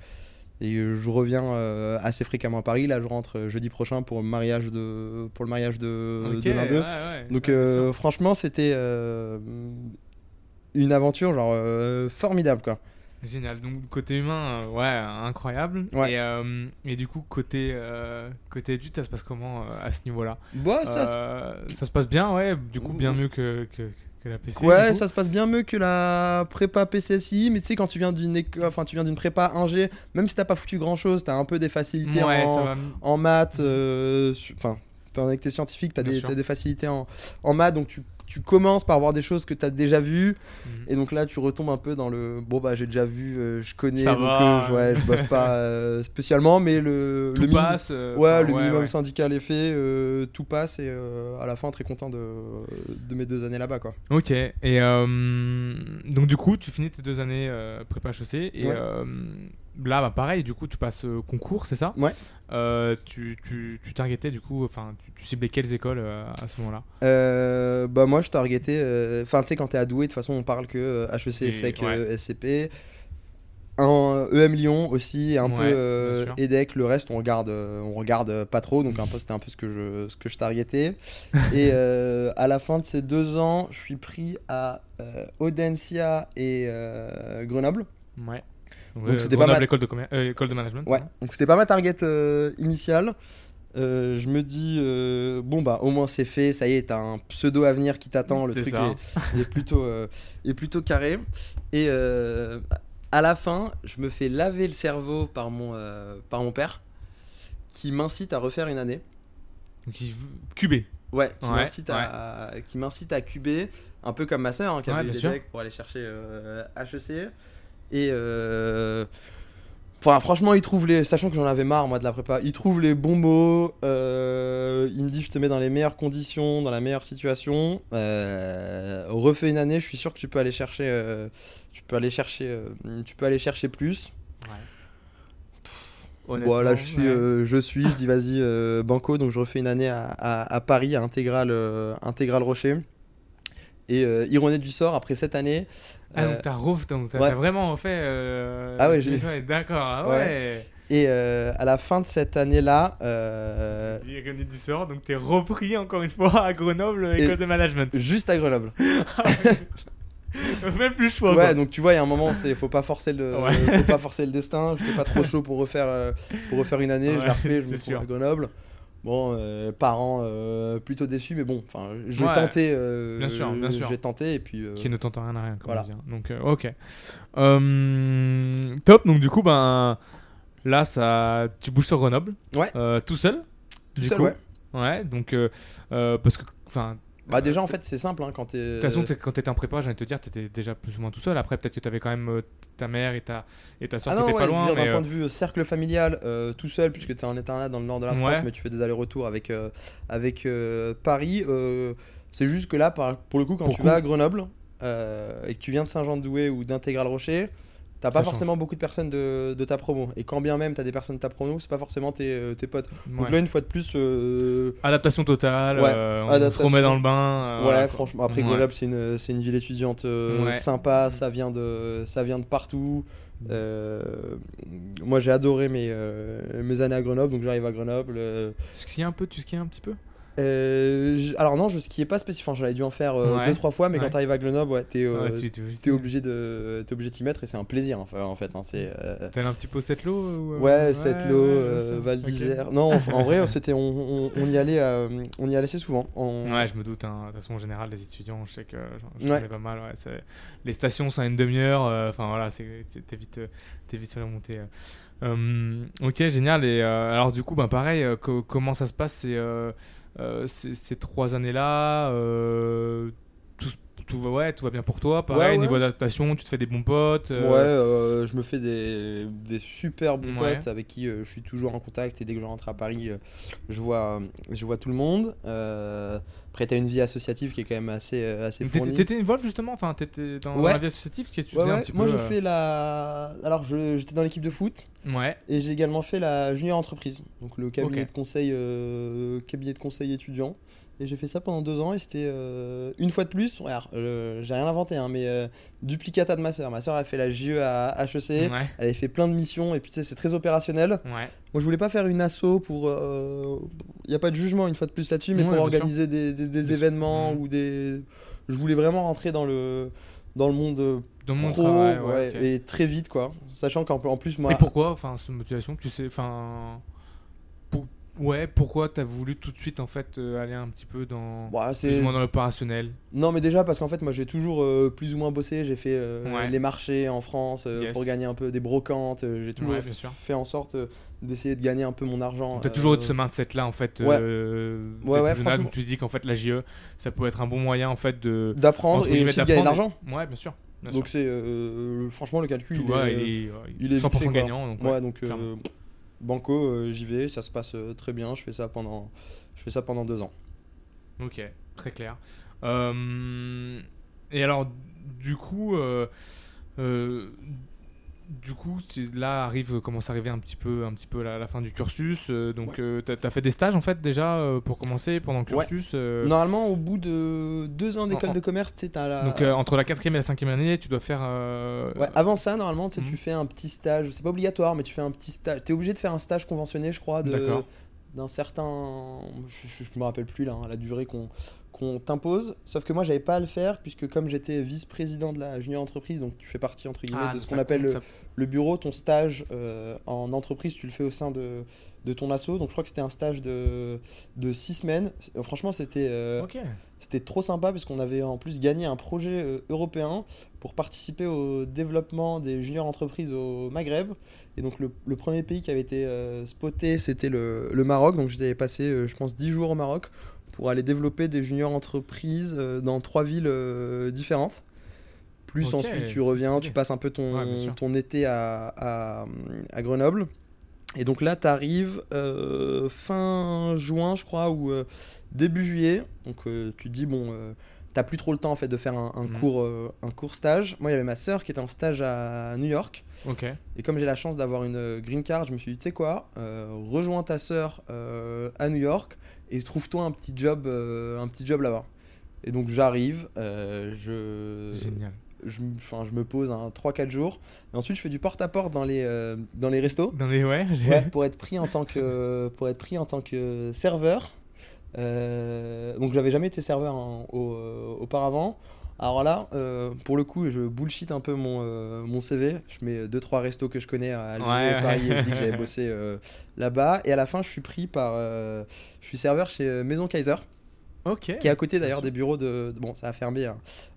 Et euh, je reviens euh, assez fréquemment à Paris. Là, je rentre euh, jeudi prochain pour le mariage de, pour le mariage de, Ok, de l'un d'eux. ouais, ouais, Donc euh, franchement, c'était euh, une aventure genre formidable quoi. Génial. Donc côté humain, ouais, incroyable. Ouais. Et, et du coup côté côté études, ça se passe comment à ce niveau-là? Bah, ça, se- ça se passe bien, ouais. Du coup, bien mieux que, que, que la PC. Ouais, ça se passe bien mieux que la prépa PCSI, mais tu sais quand tu viens d'une éco- enfin tu viens d'une prépa ingé, même si t'as pas foutu grand chose, t'as un peu des facilités Ouais, en, va. en maths, euh, enfin que t'es scientifique, t'as des, des facilités en, en maths, donc tu, tu commences par voir des choses que t'as déjà vues, Mhm. et donc là tu retombes un peu dans le bon bah j'ai déjà vu, euh, je connais, Ça donc va. euh, je, ouais, je bosse pas euh, spécialement, mais le, Tout le passe. Ouais, le minimum ouais. syndical est fait, tout passe et à la fin très content de, de mes deux années là-bas quoi. Ok. Et donc du coup, tu finis tes deux années prépa HEC et là, bah, pareil, du coup, tu passes euh, concours, c'est ça Ouais. Euh, tu, tu, tu targetais, du coup, enfin, tu, tu ciblais quelles écoles euh, à ce moment-là? Bah moi je targetais, enfin tu sais quand t'es à Douai de toute façon on parle que HEC, Et- SEC, ouais. SCP, un EM Lyon aussi, un Ouais, peu. EDEC, le reste on regarde, on regarde pas trop donc un peu c'était un peu ce que je, ce que je targetais. Et à la fin de ces deux ans je suis pris à Audencia et Grenoble. Ouais. Donc, c'était pas mal. école de, euh, école de management. Ouais, donc c'était pas ma target euh, initiale. Euh, je me dis, bon bah au moins c'est fait, ça y est, t'as un pseudo avenir qui t'attend, le C'est truc est, est plutôt, est plutôt carré. Et à la fin, je me fais laver le cerveau par mon, par mon père, qui m'incite à refaire une année. Il- QB. Ouais, qui Ouais, m'incite à, qui m'incite à QB, un peu comme ma soeur hein, qui Ouais, avait decks pour aller chercher euh, HEC. Et euh, enfin, franchement, il trouve les, sachant que j'en avais marre moi de la prépa, il trouve les bons mots. euh, il me dit, je te mets dans les meilleures conditions, dans la meilleure situation. Euh, refais une année, je suis sûr que tu peux aller chercher, euh, tu peux aller chercher, tu peux aller chercher plus. Voilà, je suis, ouais. je suis, je dis vas-y banco, donc je refais une année à, à- à Paris, à Intégral, Intégral Rocher. Et ironie du sort, après cette année, Ah, euh, donc t'as ref- donc t'as ouais. vraiment fait. euh, Ah ouais, j'ai- D'accord, ah Ouais. ouais. et euh, à la fin de cette année-là, euh, Ironie du sort, donc t'es repris encore une fois à Grenoble, Et- école de management. juste à Grenoble. Même plus choix. Ouais, quoi. donc tu vois, il y a un moment, c'est faut pas forcer le, Ouais. faut pas forcer le destin. J'étais pas trop chaud pour refaire, pour refaire une année. je la refais, je me c'est trouve sûr. à Grenoble. Bon, euh, parents euh, plutôt déçus, mais bon, enfin, je Ouais. tentais, euh, Bien sûr, bien sûr. j'ai tenté et puis. Qui ne tente rien à rien, comme Voilà. on hein. Donc, ok. Euh, top, donc du coup, ben. Là, ça, tu bouges sur Grenoble. Ouais. Tout seul. tout du seul, coup. ouais. Ouais, donc. parce que. Enfin. Bah déjà en fait c'est simple hein, quand t'es. De toute façon, t'es- quand t'étais en prépa, j'allais te dire, t'étais déjà plus ou moins tout seul. Après, peut-être que t'avais quand même euh, ta mère et ta, et ta soeur Ah qui étaient ouais, pas loin. d'un euh, point de vue euh, cercle familial, euh, tout seul, puisque tu es en internat dans le nord de la France, Ouais. mais tu fais des allers-retours avec, euh, avec euh, Paris. euh, c'est juste que là, par- pour le coup, quand tu vas à Grenoble euh, et que tu viens de Saint-Jean-de-Douai ou d'Intégral Rocher, t'as pas change. forcément beaucoup de personnes de, de ta promo. Et quand bien même t'as des personnes de ta promo, c'est pas forcément tes, euh, tes potes. Donc là, une fois de plus, euh, Adaptation totale, Ouais, euh, on adaptation. se remet dans le bain. euh, ouais, franchement. Après. Grenoble, c'est une, une ville étudiante sympa, ça vient de, ça vient de partout. Euh, moi, j'ai adoré mes, mes années à Grenoble, donc j'arrive à Grenoble. Tu skies un peu, tu skies un petit peu? Euh, alors non, je skiais pas spécifiquement, j'en avais dû en faire euh, Ouais. deux trois fois, mais Ouais. quand t'arrives à Grenoble, ouais, t'es euh, Ouais, obligé de t'es obligé t'y mettre et c'est un plaisir enfin, en fait. hein, c'est euh, T'as un petit peu cette lot ou, euh, Ouais, euh, bien sûr. Val d'Isère. Non, en, en vrai, c'était, on, on, on y allait, euh, on y allait assez souvent. On- Ouais, je me doute. hein. De toute façon, en général, les étudiants, je sais que j'en- connais pas mal. c'est- les stations, c'est à une demi-heure. euh, Enfin, voilà, c'est- c'est- t'es vite, euh, t'es vite sur la montée. euh. Euh, ok, génial. Et euh, alors, du coup, ben, pareil, euh, co- comment ça se passe ces, euh, euh, ces, ces trois années-là euh, tout, va, ouais, tout va bien pour toi. Pareil, Ouais, niveau c'est- adaptation, tu te fais des bons potes. euh, Ouais, euh, je me fais des, des super bons Ouais. potes avec qui euh, je suis toujours en contact et dès que je rentre à Paris, je, vois, je vois tout le monde. Après, t'as une vie associative qui est quand même assez, assez T'étais fournie. t'étais involved justement? Enfin, t'étais dans, la vie associative ce que tu faisais un petit Moi, peu. je fais la. Alors, j'étais dans l'équipe de foot Ouais, et j'ai également fait la junior entreprise, donc le cabinet de conseil, cabinet de conseil étudiant. Et j'ai fait ça pendant deux ans et c'était euh, une fois de plus. regarde, euh, j'ai rien inventé, hein, mais euh, duplicata de ma soeur. Ma soeur a fait la JE à HEC. ouais, Elle avait fait plein de missions et puis tu sais, c'est très opérationnel. ouais. Moi, je voulais pas faire une asso pour. Il n'y a pas de jugement une fois de plus là-dessus, mais Ouais, pour organiser des, événements ou des. Je voulais vraiment rentrer dans le dans le monde Dans mon pro, travail, et très vite quoi. Sachant qu'en en plus moi. Et pourquoi? Enfin, cette motivation, tu sais, enfin, ouais, pourquoi t'as voulu tout de suite en fait euh, aller un petit peu dans là, plus ou moins dans l'opérationnel? Non, mais déjà parce qu'en fait, moi j'ai toujours euh, plus ou moins bossé. J'ai fait euh, Ouais. les marchés en France Yes. pour gagner un peu des brocantes. j'ai toujours Ouais, fait en sorte d'essayer de gagner un peu mon argent. T'as toujours eu ce mindset là en fait. ouais. Ouais, ouais, franchement. où tu dis qu'en fait la JE, ça peut être un bon moyen en fait de d'apprendre et aussi de gagner de l'argent. Ouais, bien sûr. Bien Donc c'est franchement le calcul. Tu il vois, est, il est, il est vite 100% fait, quoi. gagnant. Donc, Ouais, donc. Banco, euh, j'y vais, ça se passe euh, très bien. Je fais ça pendant, deux ans. Ok, très clair. Euh, et alors, du coup, du coup, tu- là arrive, commence à arriver un petit peu, un petit peu la, la fin du cursus. euh, donc, euh, t'as as fait des stages en fait déjà euh, pour commencer pendant le Ouais. cursus. euh, Normalement, au bout de deux ans d'école En- de commerce, tu la. Donc euh, entre la quatrième et la cinquième année, tu dois faire. euh, Ouais, avant ça, normalement, tu tu Mhm. fais un petit stage. C'est pas obligatoire, mais tu fais un petit stage. T'es obligé de faire un stage conventionné, je crois, de d'un certain. Je, je- je me rappelle plus là, hein, la durée qu'on qu'on t'impose. Sauf que moi, j'avais pas à le faire puisque comme j'étais vice-président de la junior entreprise, donc tu fais partie entre guillemets ah, de ce qu'on appelle le, bureau, ton stage euh, en entreprise, tu le fais au sein de, de ton asso. Donc je crois que c'était un stage de, de six semaines. Euh, Franchement, c'était euh, Ok. c'était trop sympa parce qu'on avait en plus gagné un projet euh, européen pour participer au développement des juniors entreprises au Maghreb. Et donc le, le premier pays qui avait été spoté, c'était le, le Maroc. Donc j'avais passé, je pense, 10 jours au Maroc pour aller développer des juniors entreprises euh, dans trois villes euh, différentes. Plus ensuite tu reviens, tu passes un peu ton, Ouais, été à, à, à Grenoble. Et donc là, tu arrives fin juin, je crois, ou euh, début juillet. Donc euh, tu te dis, bon, euh, t'as plus trop le temps en fait de faire un, un Mhm. cours, euh, un court stage. Moi, il y avait ma sœur qui était en stage à New York. Et comme j'ai la chance d'avoir une euh, green card, je me suis dit, tu sais quoi, euh, rejoins ta sœur euh, à New York et trouve-toi un petit job, euh, un petit job là-bas. Et donc j'arrive, euh, je, Génial. je, me pose un 3-4 jours. Et ensuite, je fais du porte-à-porte dans les, euh, dans les restos. Dans les ouais. j'ai- Ouais, pour être pris en tant que pour être pris en tant que serveur. Euh, donc j'avais jamais été serveur au- euh, auparavant. Alors là, euh, pour le coup, je bullshit un peu mon, euh, mon CV. Je mets deux trois restos que je connais à Alger, Ouais, ouais. Paris, et je dis que j'avais bossé euh, là-bas. Et à la fin, je suis pris par, je suis serveur chez Maison Kaiser, qui est à côté d'ailleurs des bureaux de, bon, ça a fermé hein,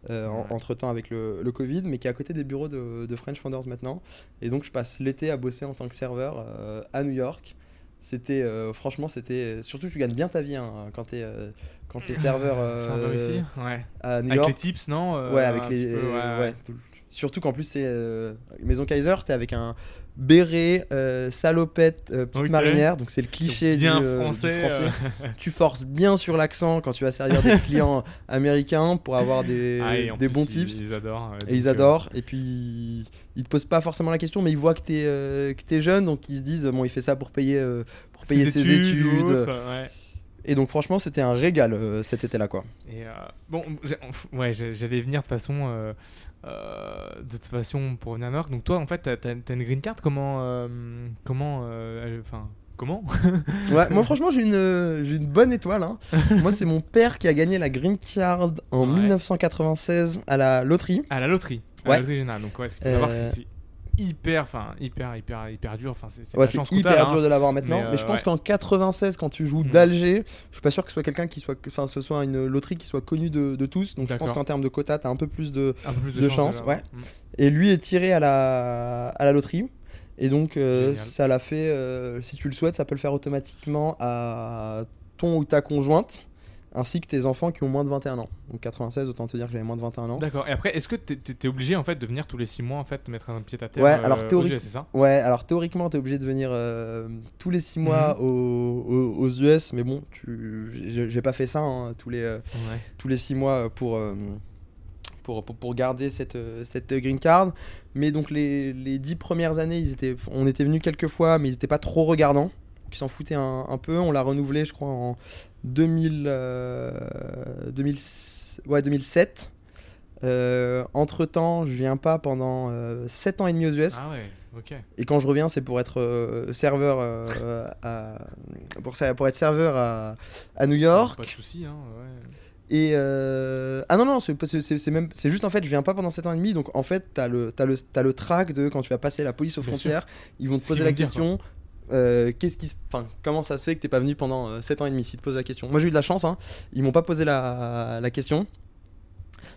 euh, en- entre temps avec le, le Covid, mais qui est à côté des bureaux de, de French Founders maintenant. Et donc je passe l'été à bosser en tant que serveur euh, à New York. C'était euh, franchement c'était surtout tu gagnes bien ta vie hein, quand t'es euh, quand t'es serveur euh, Serveur ici. Ouais. à New Avec les tips, non euh, ouais, avec un les petit peu, ouais, ouais, ouais. tout- Surtout qu'en plus c'est euh, Maison Kaiser, t'es avec un béret, euh, salopette, euh, petite marinière, donc c'est le cliché bien du, euh, du français. euh, Tu forces bien sur l'accent quand tu vas servir des clients américains pour avoir des, ah, des bons tips. Ils adorent. ouais, Et ils euh, adorent. Et puis, ils te posent pas forcément la question, mais ils voient que t'es euh, t'es jeune, donc ils se disent, bon, il fait ça pour payer, euh, pour payer ses études. ouais. Et donc, franchement, c'était un régal euh, cet été-là, quoi. Et euh, bon, ouais, j'allais venir de toute façon, euh, euh, de toute façon pour venir à New York. Donc toi, en fait, t'as une green card. Comment, comment, enfin, comment? Ouais, moi, franchement, j'ai une, une bonne étoile. hein. moi, c'est mon père qui a gagné la green card en Ouais. 1996 à la loterie. À la loterie. À Ouais. la loterie générale. Donc ouais, faut savoir, c'est hyper, enfin, hyper, hyper, hyper dur. Enfin, c'est Ouais, hyper là, dur hein. de l'avoir maintenant. Mais, Mais, je euh, pense ouais. qu'en 96, quand tu joues Mm. d'Alger, je suis pas sûr que ce soit quelqu'un qui soit, enfin, ce soit une loterie qui soit connue de, de tous. Donc, je pense qu'en termes de quota, t'as un peu plus de, Un peu plus de, de chance, ouais. Mm. Et lui est tiré à la, à la loterie. Et donc, euh, ça l'a fait, euh, si tu le souhaites, ça peut le faire automatiquement à ton ou ta conjointe, ainsi que tes enfants qui ont moins de 21 ans. Donc 96, autant te dire que j'avais moins de 21 ans. D'accord. Et après, est-ce que t'es es, obligé en fait de venir tous les 6 mois en fait mettre un pied à terre Ouais, euh, alors théorique- US, ça? Ouais, alors théoriquement, tu es obligé de venir euh, tous les 6 mois Mhm. aux, aux- aux US, mais bon, tu- j'ai pas fait ça hein, tous les, euh, Ouais. tous les 6 mois pour, euh, pour, pour, pour garder cette, euh, cette green card. Mais donc les, les 10 premières années, ils étaient, on était venus quelques fois, mais ils n'étaient pas trop regardants. Ils s'en foutaient un, un peu. On l'a renouvelé, je crois, en 2000, euh, 2000 ouais, 2007. Euh, entre temps, je viens pas pendant 7 ans et demi aux US. Ah ouais. Ok. Et quand je reviens, c'est pour être euh, serveur euh, à, pour, être serveur à, à New York. Pas de souci, hein. Ouais. Et euh, ah non non, c'est même c'est juste en fait, je viens pas pendant 7 ans et demi, donc en fait, t'as le t'as le t'as le track de quand tu vas passer la police aux Bien frontières, ils vont te poser la question. Euh, qu'est-ce qui se- enfin comment ça se fait que t'es pas venu pendant euh, 7 ans et demi s'ils te posent la question? Moi j'ai eu de la chance hein. ils m'ont pas posé la, la question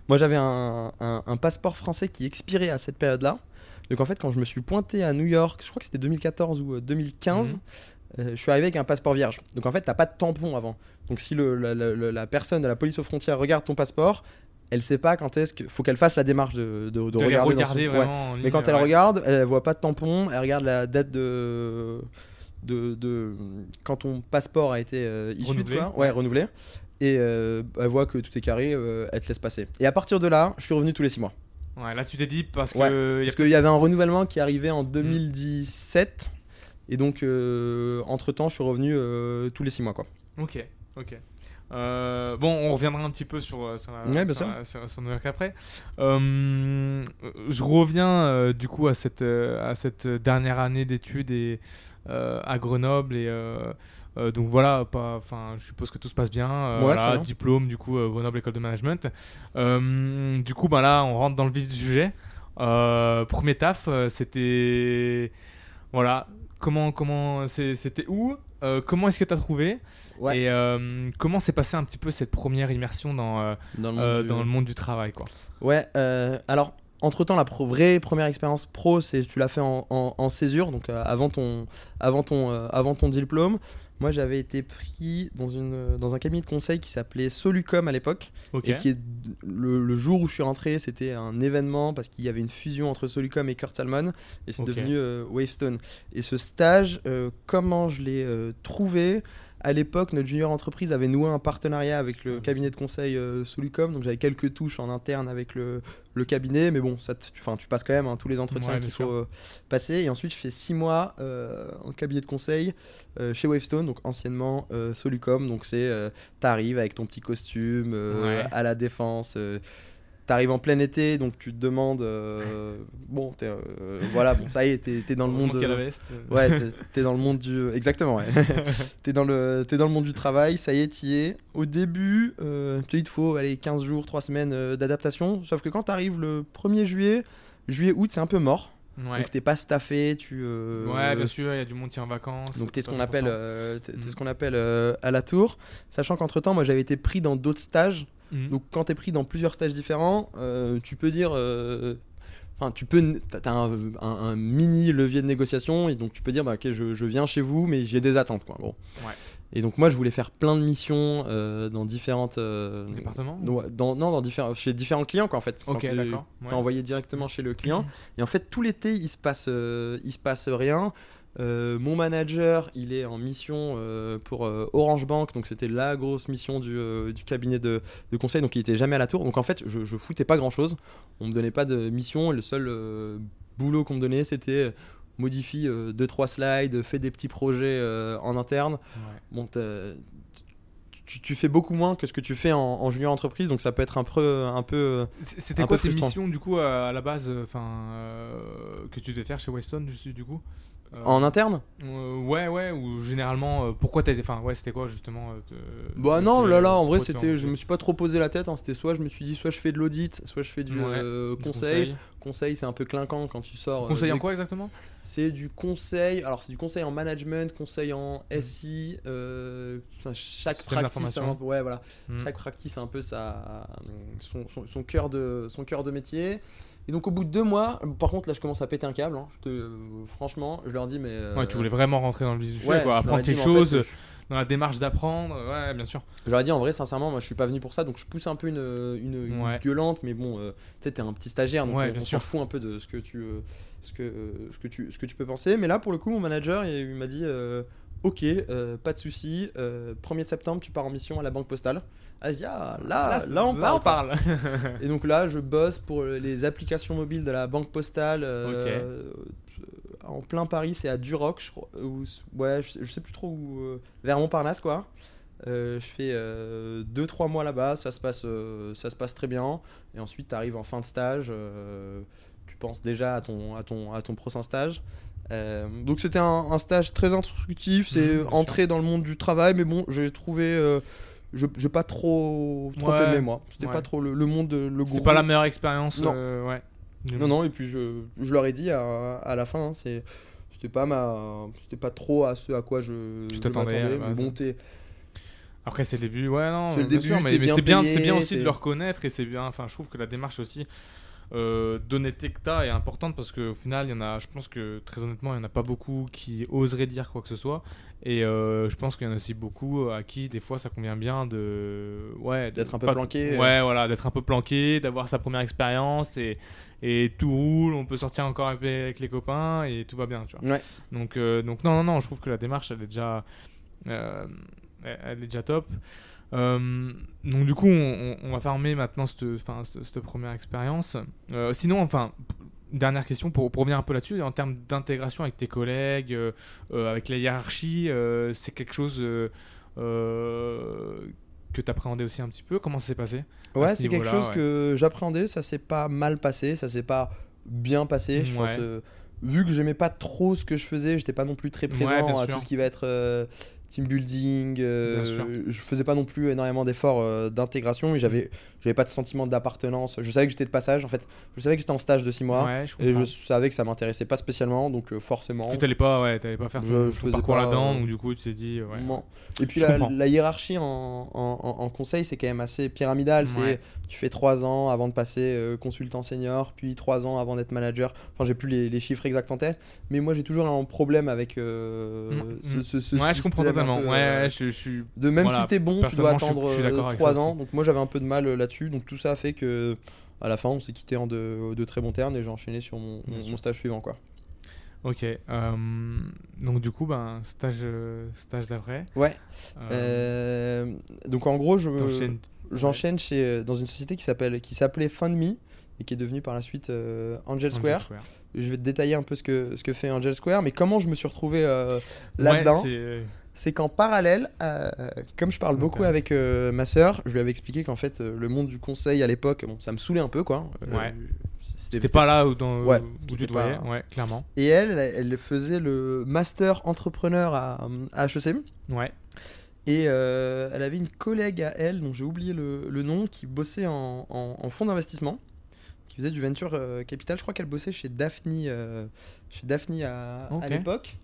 moi j'avais un, un- un passeport français qui expirait à cette période là donc en fait quand je me suis pointé à New York je crois que c'était 2014 ou euh, 2015 Mhm. euh, je suis arrivé avec un passeport vierge. Donc en fait, t'as pas de tampon avant. Donc si le, la, la- la- la personne de la police aux frontières regarde ton passeport, elle sait pas quand est-ce qu'il faut qu'elle fasse la démarche de, de, de De les regarder. dans regarder son- ouais. vraiment en ligne, Mais quand elle ouais. regarde, elle voit pas de tampon, elle regarde la date de, de, quand ton passeport a été euh, issu, Renouvelé, quoi. ouais. Renouvelé. Et euh, elle voit que tout est carré, euh, elle te laisse passer. Et à partir de là, je suis revenu tous les 6 mois. Ouais, là tu t'es dit parce que. Ouais, Parce qu'il y avait un renouvellement qui arrivait en 2017. Et donc, euh, entre-temps, je suis revenu tous les 6 mois. Quoi. Ok, ok. Euh, bon, on reviendra un petit peu sur, euh, sur, la, Ouais, bien sur, sûr. la- sur- sur New York après. Euh, je reviens euh, du coup à cette, à cette dernière année d'études et, à Grenoble. Et, donc voilà, pas- enfin, je suppose que tout se passe bien. Ouais, voilà, diplôme du coup, Grenoble École de Management. Du coup, bah, là, on rentre dans le vif du sujet. Premier taf, c'était. Voilà. Comment, comment, c'était où? Euh, Comment est-ce que tu as trouvé Ouais. Et euh, comment s'est passée un petit peu cette première immersion dans, euh, Dans le du- dans le monde du travail quoi Ouais, alors, entre-temps, la pro- vraie première expérience pro, c'est tu l'as fait en, en- en césure, donc avant, ton, avant, ton, avant ton diplôme. Moi, j'avais été pris dans, une, dans un cabinet de conseil qui s'appelait Solucom à l'époque. Ok. Et qui est le, le jour où je suis rentré, c'était un événement parce qu'il y avait une fusion entre Solucom et Kurt Salmon et c'est devenu euh, Wavestone. Et ce stage, euh, comment je l'ai euh, trouvé? À l'époque, notre junior entreprise avait noué un partenariat avec le cabinet de conseil euh, Solucom, donc j'avais quelques touches en interne avec le, le cabinet, mais bon, ça te- tu, passes quand même hein, tous les entretiens Ouais, qu'il faut euh, passer. Et ensuite, je fais six mois euh, en cabinet de conseil euh, chez Wavestone, donc anciennement Solucom. Donc c'est, t'arrives avec ton petit costume Ouais. à la défense. T'arrives en plein été, donc tu te demandes, euh, bon, euh, voilà, bon, ça y est, t'es, t'es dans le monde. la euh, veste. Ouais, t'es, dans le monde du. Exactement, ouais. t'es, dans le, t'es dans le monde du travail, ça y est, t'y es. Au début, euh, tu il te faut aller 15 jours, 3 semaines d'adaptation. Sauf que quand t'arrives le 1er juillet, juillet-août, c'est un peu mort. Ouais. Donc t'es pas staffé, tu. euh, ouais, bien sûr, il y a du monde qui est en vacances. donc t'es ce tout qu'on appelle, 100%. euh, t'es, t'es Mm. ce qu'on appelle euh, à la tour. Sachant qu'entre temps, moi j'avais été pris dans d'autres stages. Mhm. Donc quand t'es pris dans plusieurs stages différents, euh, tu peux dire. euh, Enfin, tu peux, t'as un, un- un mini levier de négociation et donc tu peux dire, bah, ok, je, je viens chez vous, mais j'ai des attentes, quoi. Bon. Ouais. Et donc moi, je voulais faire plein de missions euh, dans différentes euh, Département Ouais, dans, non, dans différents, chez différents clients, quoi, en fait. Ok, d'accord. ouais. envoyé directement chez le client. Et en fait, tout l'été, il se passe, euh, il se passe rien. Euh, mon manager, il est en mission euh, pour euh, Orange Bank, donc c'était la grosse mission du, du cabinet de, de conseil, donc il était jamais à la tour. Donc en fait, je, je foutais pas grand chose. On me donnait pas de mission. Le seul boulot qu'on me donnait, c'était modifie 2-3 slides, fais des petits projets en interne. Ouais. Bon, tu, tu fais beaucoup moins que ce que tu fais en, en junior entreprise, donc ça peut être un peu, un peu C- C'était quoi peu tes missions du coup à à la base, euh, enfin que tu devais faire chez Weston du, du coup? En interne. euh, Ouais, ouais. Ou généralement, euh, pourquoi t'as enfin ouais, c'était quoi justement euh, te- Bah non, sujet, là là, euh, en vrai, c'était, je me suis pas trop posé la tête. hein, c'était soit je me suis dit, soit je fais de l'audit, soit je fais du Ouais, euh, du conseil. Conseil, c'est un peu clinquant quand tu sors. euh, Conseil en quoi exactement? C'est du conseil. Alors c'est du conseil en management, conseil en SI. euh, enfin, chaque practice, un ouais voilà. Hmm. Chaque practice a un peu sa, son, son, son cœur de, son cœur de métier. Et donc au bout de deux mois, par contre là je commence à péter un câble. hein, je te- euh, franchement, je leur dis mais. euh, Ouais, tu voulais vraiment rentrer dans le vif du sujet, ouais, quoi, apprendre quelque mais en fait, chose, je- dans la démarche d'apprendre, ouais, bien sûr. Je leur ai dit en vrai, sincèrement, moi je suis pas venu pour ça, donc je pousse un peu une, une, une Ouais. gueulante, mais bon, euh, tu sais, t'es un petit stagiaire, donc Ouais, on, on s'en fout un peu de ce que tu, euh, ce que, euh, ce que tu, ce que tu peux penser. Mais là, pour le coup, mon manager, il, il m'a dit, euh, ok, euh, pas de souci, euh, 1er septembre, tu pars en mission à la banque postale. Ah, je dis, ah, là, là, on parle. Et donc là, je bosse pour les applications mobiles de la banque postale. euh, euh, en plein Paris, c'est à Duroc, je crois. ou- ouais, je sais, je sais plus trop où. euh, vers Montparnasse, quoi. Euh, je fais 2-3 mois là-bas, ça, se passe, ça se passe très bien. Et ensuite, tu arrives en fin de stage, tu penses déjà à ton, à ton, à ton prochain stage. Euh, donc c'était un, un stage très instructif, c'est bien entrer dans le monde du travail, mais bon, j'ai trouvé... euh, je j'ai pas trop, trop Ouais, aimé moi. C'était ouais. pas trop le, le monde, de- le C'est gros. pas la meilleure expérience, Non. euh, ouais. Non, non, et puis je, je leur ai dit à, à la fin, hein, c'est, c'était pas ma, c'était pas trop à ce à quoi je, Tu je t'attendais mais bon, t'es- Après, c'est le début, ouais, non. C'est le bien début, sûr, mais, mais c'est bien, c'est bien aussi de c'est- le reconnaître et c'est bien. Enfin, je trouve que la démarche aussi euh, d'honnêteté que t'as est importante parce qu'au final, il y en a, je pense que très honnêtement, il y en a pas beaucoup qui oseraient dire quoi que ce soit. Et euh, je pense qu'il y en a aussi beaucoup à qui, des fois, ça convient bien de. Ouais, D'être un peu pas- planqué. euh. Ouais, voilà, d'être un peu planqué, d'avoir sa première expérience et, et tout roule, on peut sortir encore avec les, avec les copains et tout va bien, tu vois. Ouais. Donc, euh, donc non, non, non, je trouve que la démarche, elle est déjà, euh, elle est déjà top. Euh, donc du coup, on, on va fermer maintenant cette, première expérience. Euh, sinon, enfin, dernière question pour, pour revenir un peu là-dessus, en termes d'intégration avec tes collègues, euh, avec la hiérarchie, c'est quelque chose que tu appréhendais aussi un petit peu? Comment ça s'est passé? Ouais, ce c'est quelque chose ouais. que j'appréhendais, ça s'est pas mal passé, ça s'est pas bien passé. Je pense, Ouais. euh, vu que j'aimais pas trop ce que je faisais, j'étais pas non plus très Ouais, présent bien à tout ce qui va être euh, team building. euh, je faisais pas non plus énormément d'efforts euh, d'intégration et j'avais j'avais pas de sentiment d'appartenance. Je savais que j'étais de passage en fait. Je savais que j'étais en stage de 6 mois Ouais, je et je savais que ça m'intéressait pas spécialement, donc euh, forcément. Tu t'allais pas, ouais, t'allais pas faire Je- je parcours là-dedans, euh, donc du coup, tu t'es dit, ouais. Et puis la, hiérarchie en, en, en- en conseil, c'est quand même assez pyramidal. C'est tu fais 3 ans avant de passer consultant senior, puis 3 ans avant d'être manager. Enfin, j'ai plus les, les chiffres exacts en tête, mais moi j'ai toujours un problème avec euh, Mm, ce, ce- je comprends totalement. peu, ouais, euh, je, je suis. de même voilà, si t'es bon, tu dois je suis- attendre je suis avec 3 ça ans. Donc moi j'avais un peu de mal euh, là-dessus. Donc tout ça a fait que à la fin on s'est quitté en de, de très bons termes et j'ai enchaîné sur mon, stage suivant quoi. Ok. euh, donc du coup, ben stage, euh, stage d'après. Ouais. Euh, Euh, donc en gros je J'enchaîne euh, dans une société qui s'appelle qui s'appelait FundMe et qui est devenue par la suite euh, Angel Angel Square. Je vais te détailler un peu ce que ce que fait Angel Square, mais comment je me suis retrouvé euh, Ouais, là-dedans, c'est- qu'en parallèle, euh, comme je parle beaucoup avec euh, ma sœur, je lui avais expliqué qu'en fait euh, le monde du conseil à l'époque, bon, ça me saoulait un peu quoi. Euh, Ouais. c'était- pas là où, dans, Ouais, où tu te voyais, ouais, clairement. Et elle, elle faisait le master entrepreneur à, à HEC. Ouais. Et elle avait une collègue à elle, dont j'ai oublié le, le nom, qui bossait en, en- en fonds d'investissement, qui faisait du venture capital. Je crois qu'elle bossait chez Daphne, euh, chez Daphne à, à l'époque.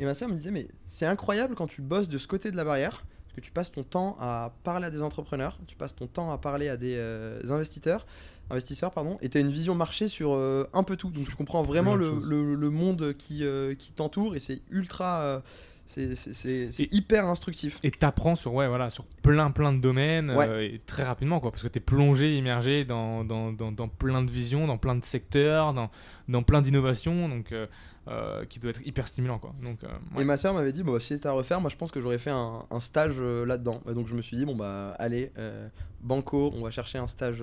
Et ma sœur me disait, mais c'est incroyable quand tu bosses de ce côté de la barrière, parce que tu passes ton temps à parler à des entrepreneurs, tu passes ton temps à parler à des euh, investisseurs, investisseurs pardon, et tu as une vision marché sur euh, un peu tout. Donc tu comprends vraiment le, le- le monde qui, euh, qui t'entoure et c'est ultra... c'est hyper instructif. Et t'apprends sur, ouais, voilà, sur plein plein de domaines Ouais. et très rapidement quoi, parce que t'es plongé, immergé dans, dans, dans, dans plein de visions, dans plein de secteurs, dans, dans plein d'innovations, donc euh, qui doit être hyper stimulant quoi. Donc euh, ouais. Et ma soeur m'avait dit, bon, si c'était à refaire, moi je pense que j'aurais fait un, un stage euh, là-dedans. Et donc je me suis dit, bon bah allez, banco, on va chercher un stage.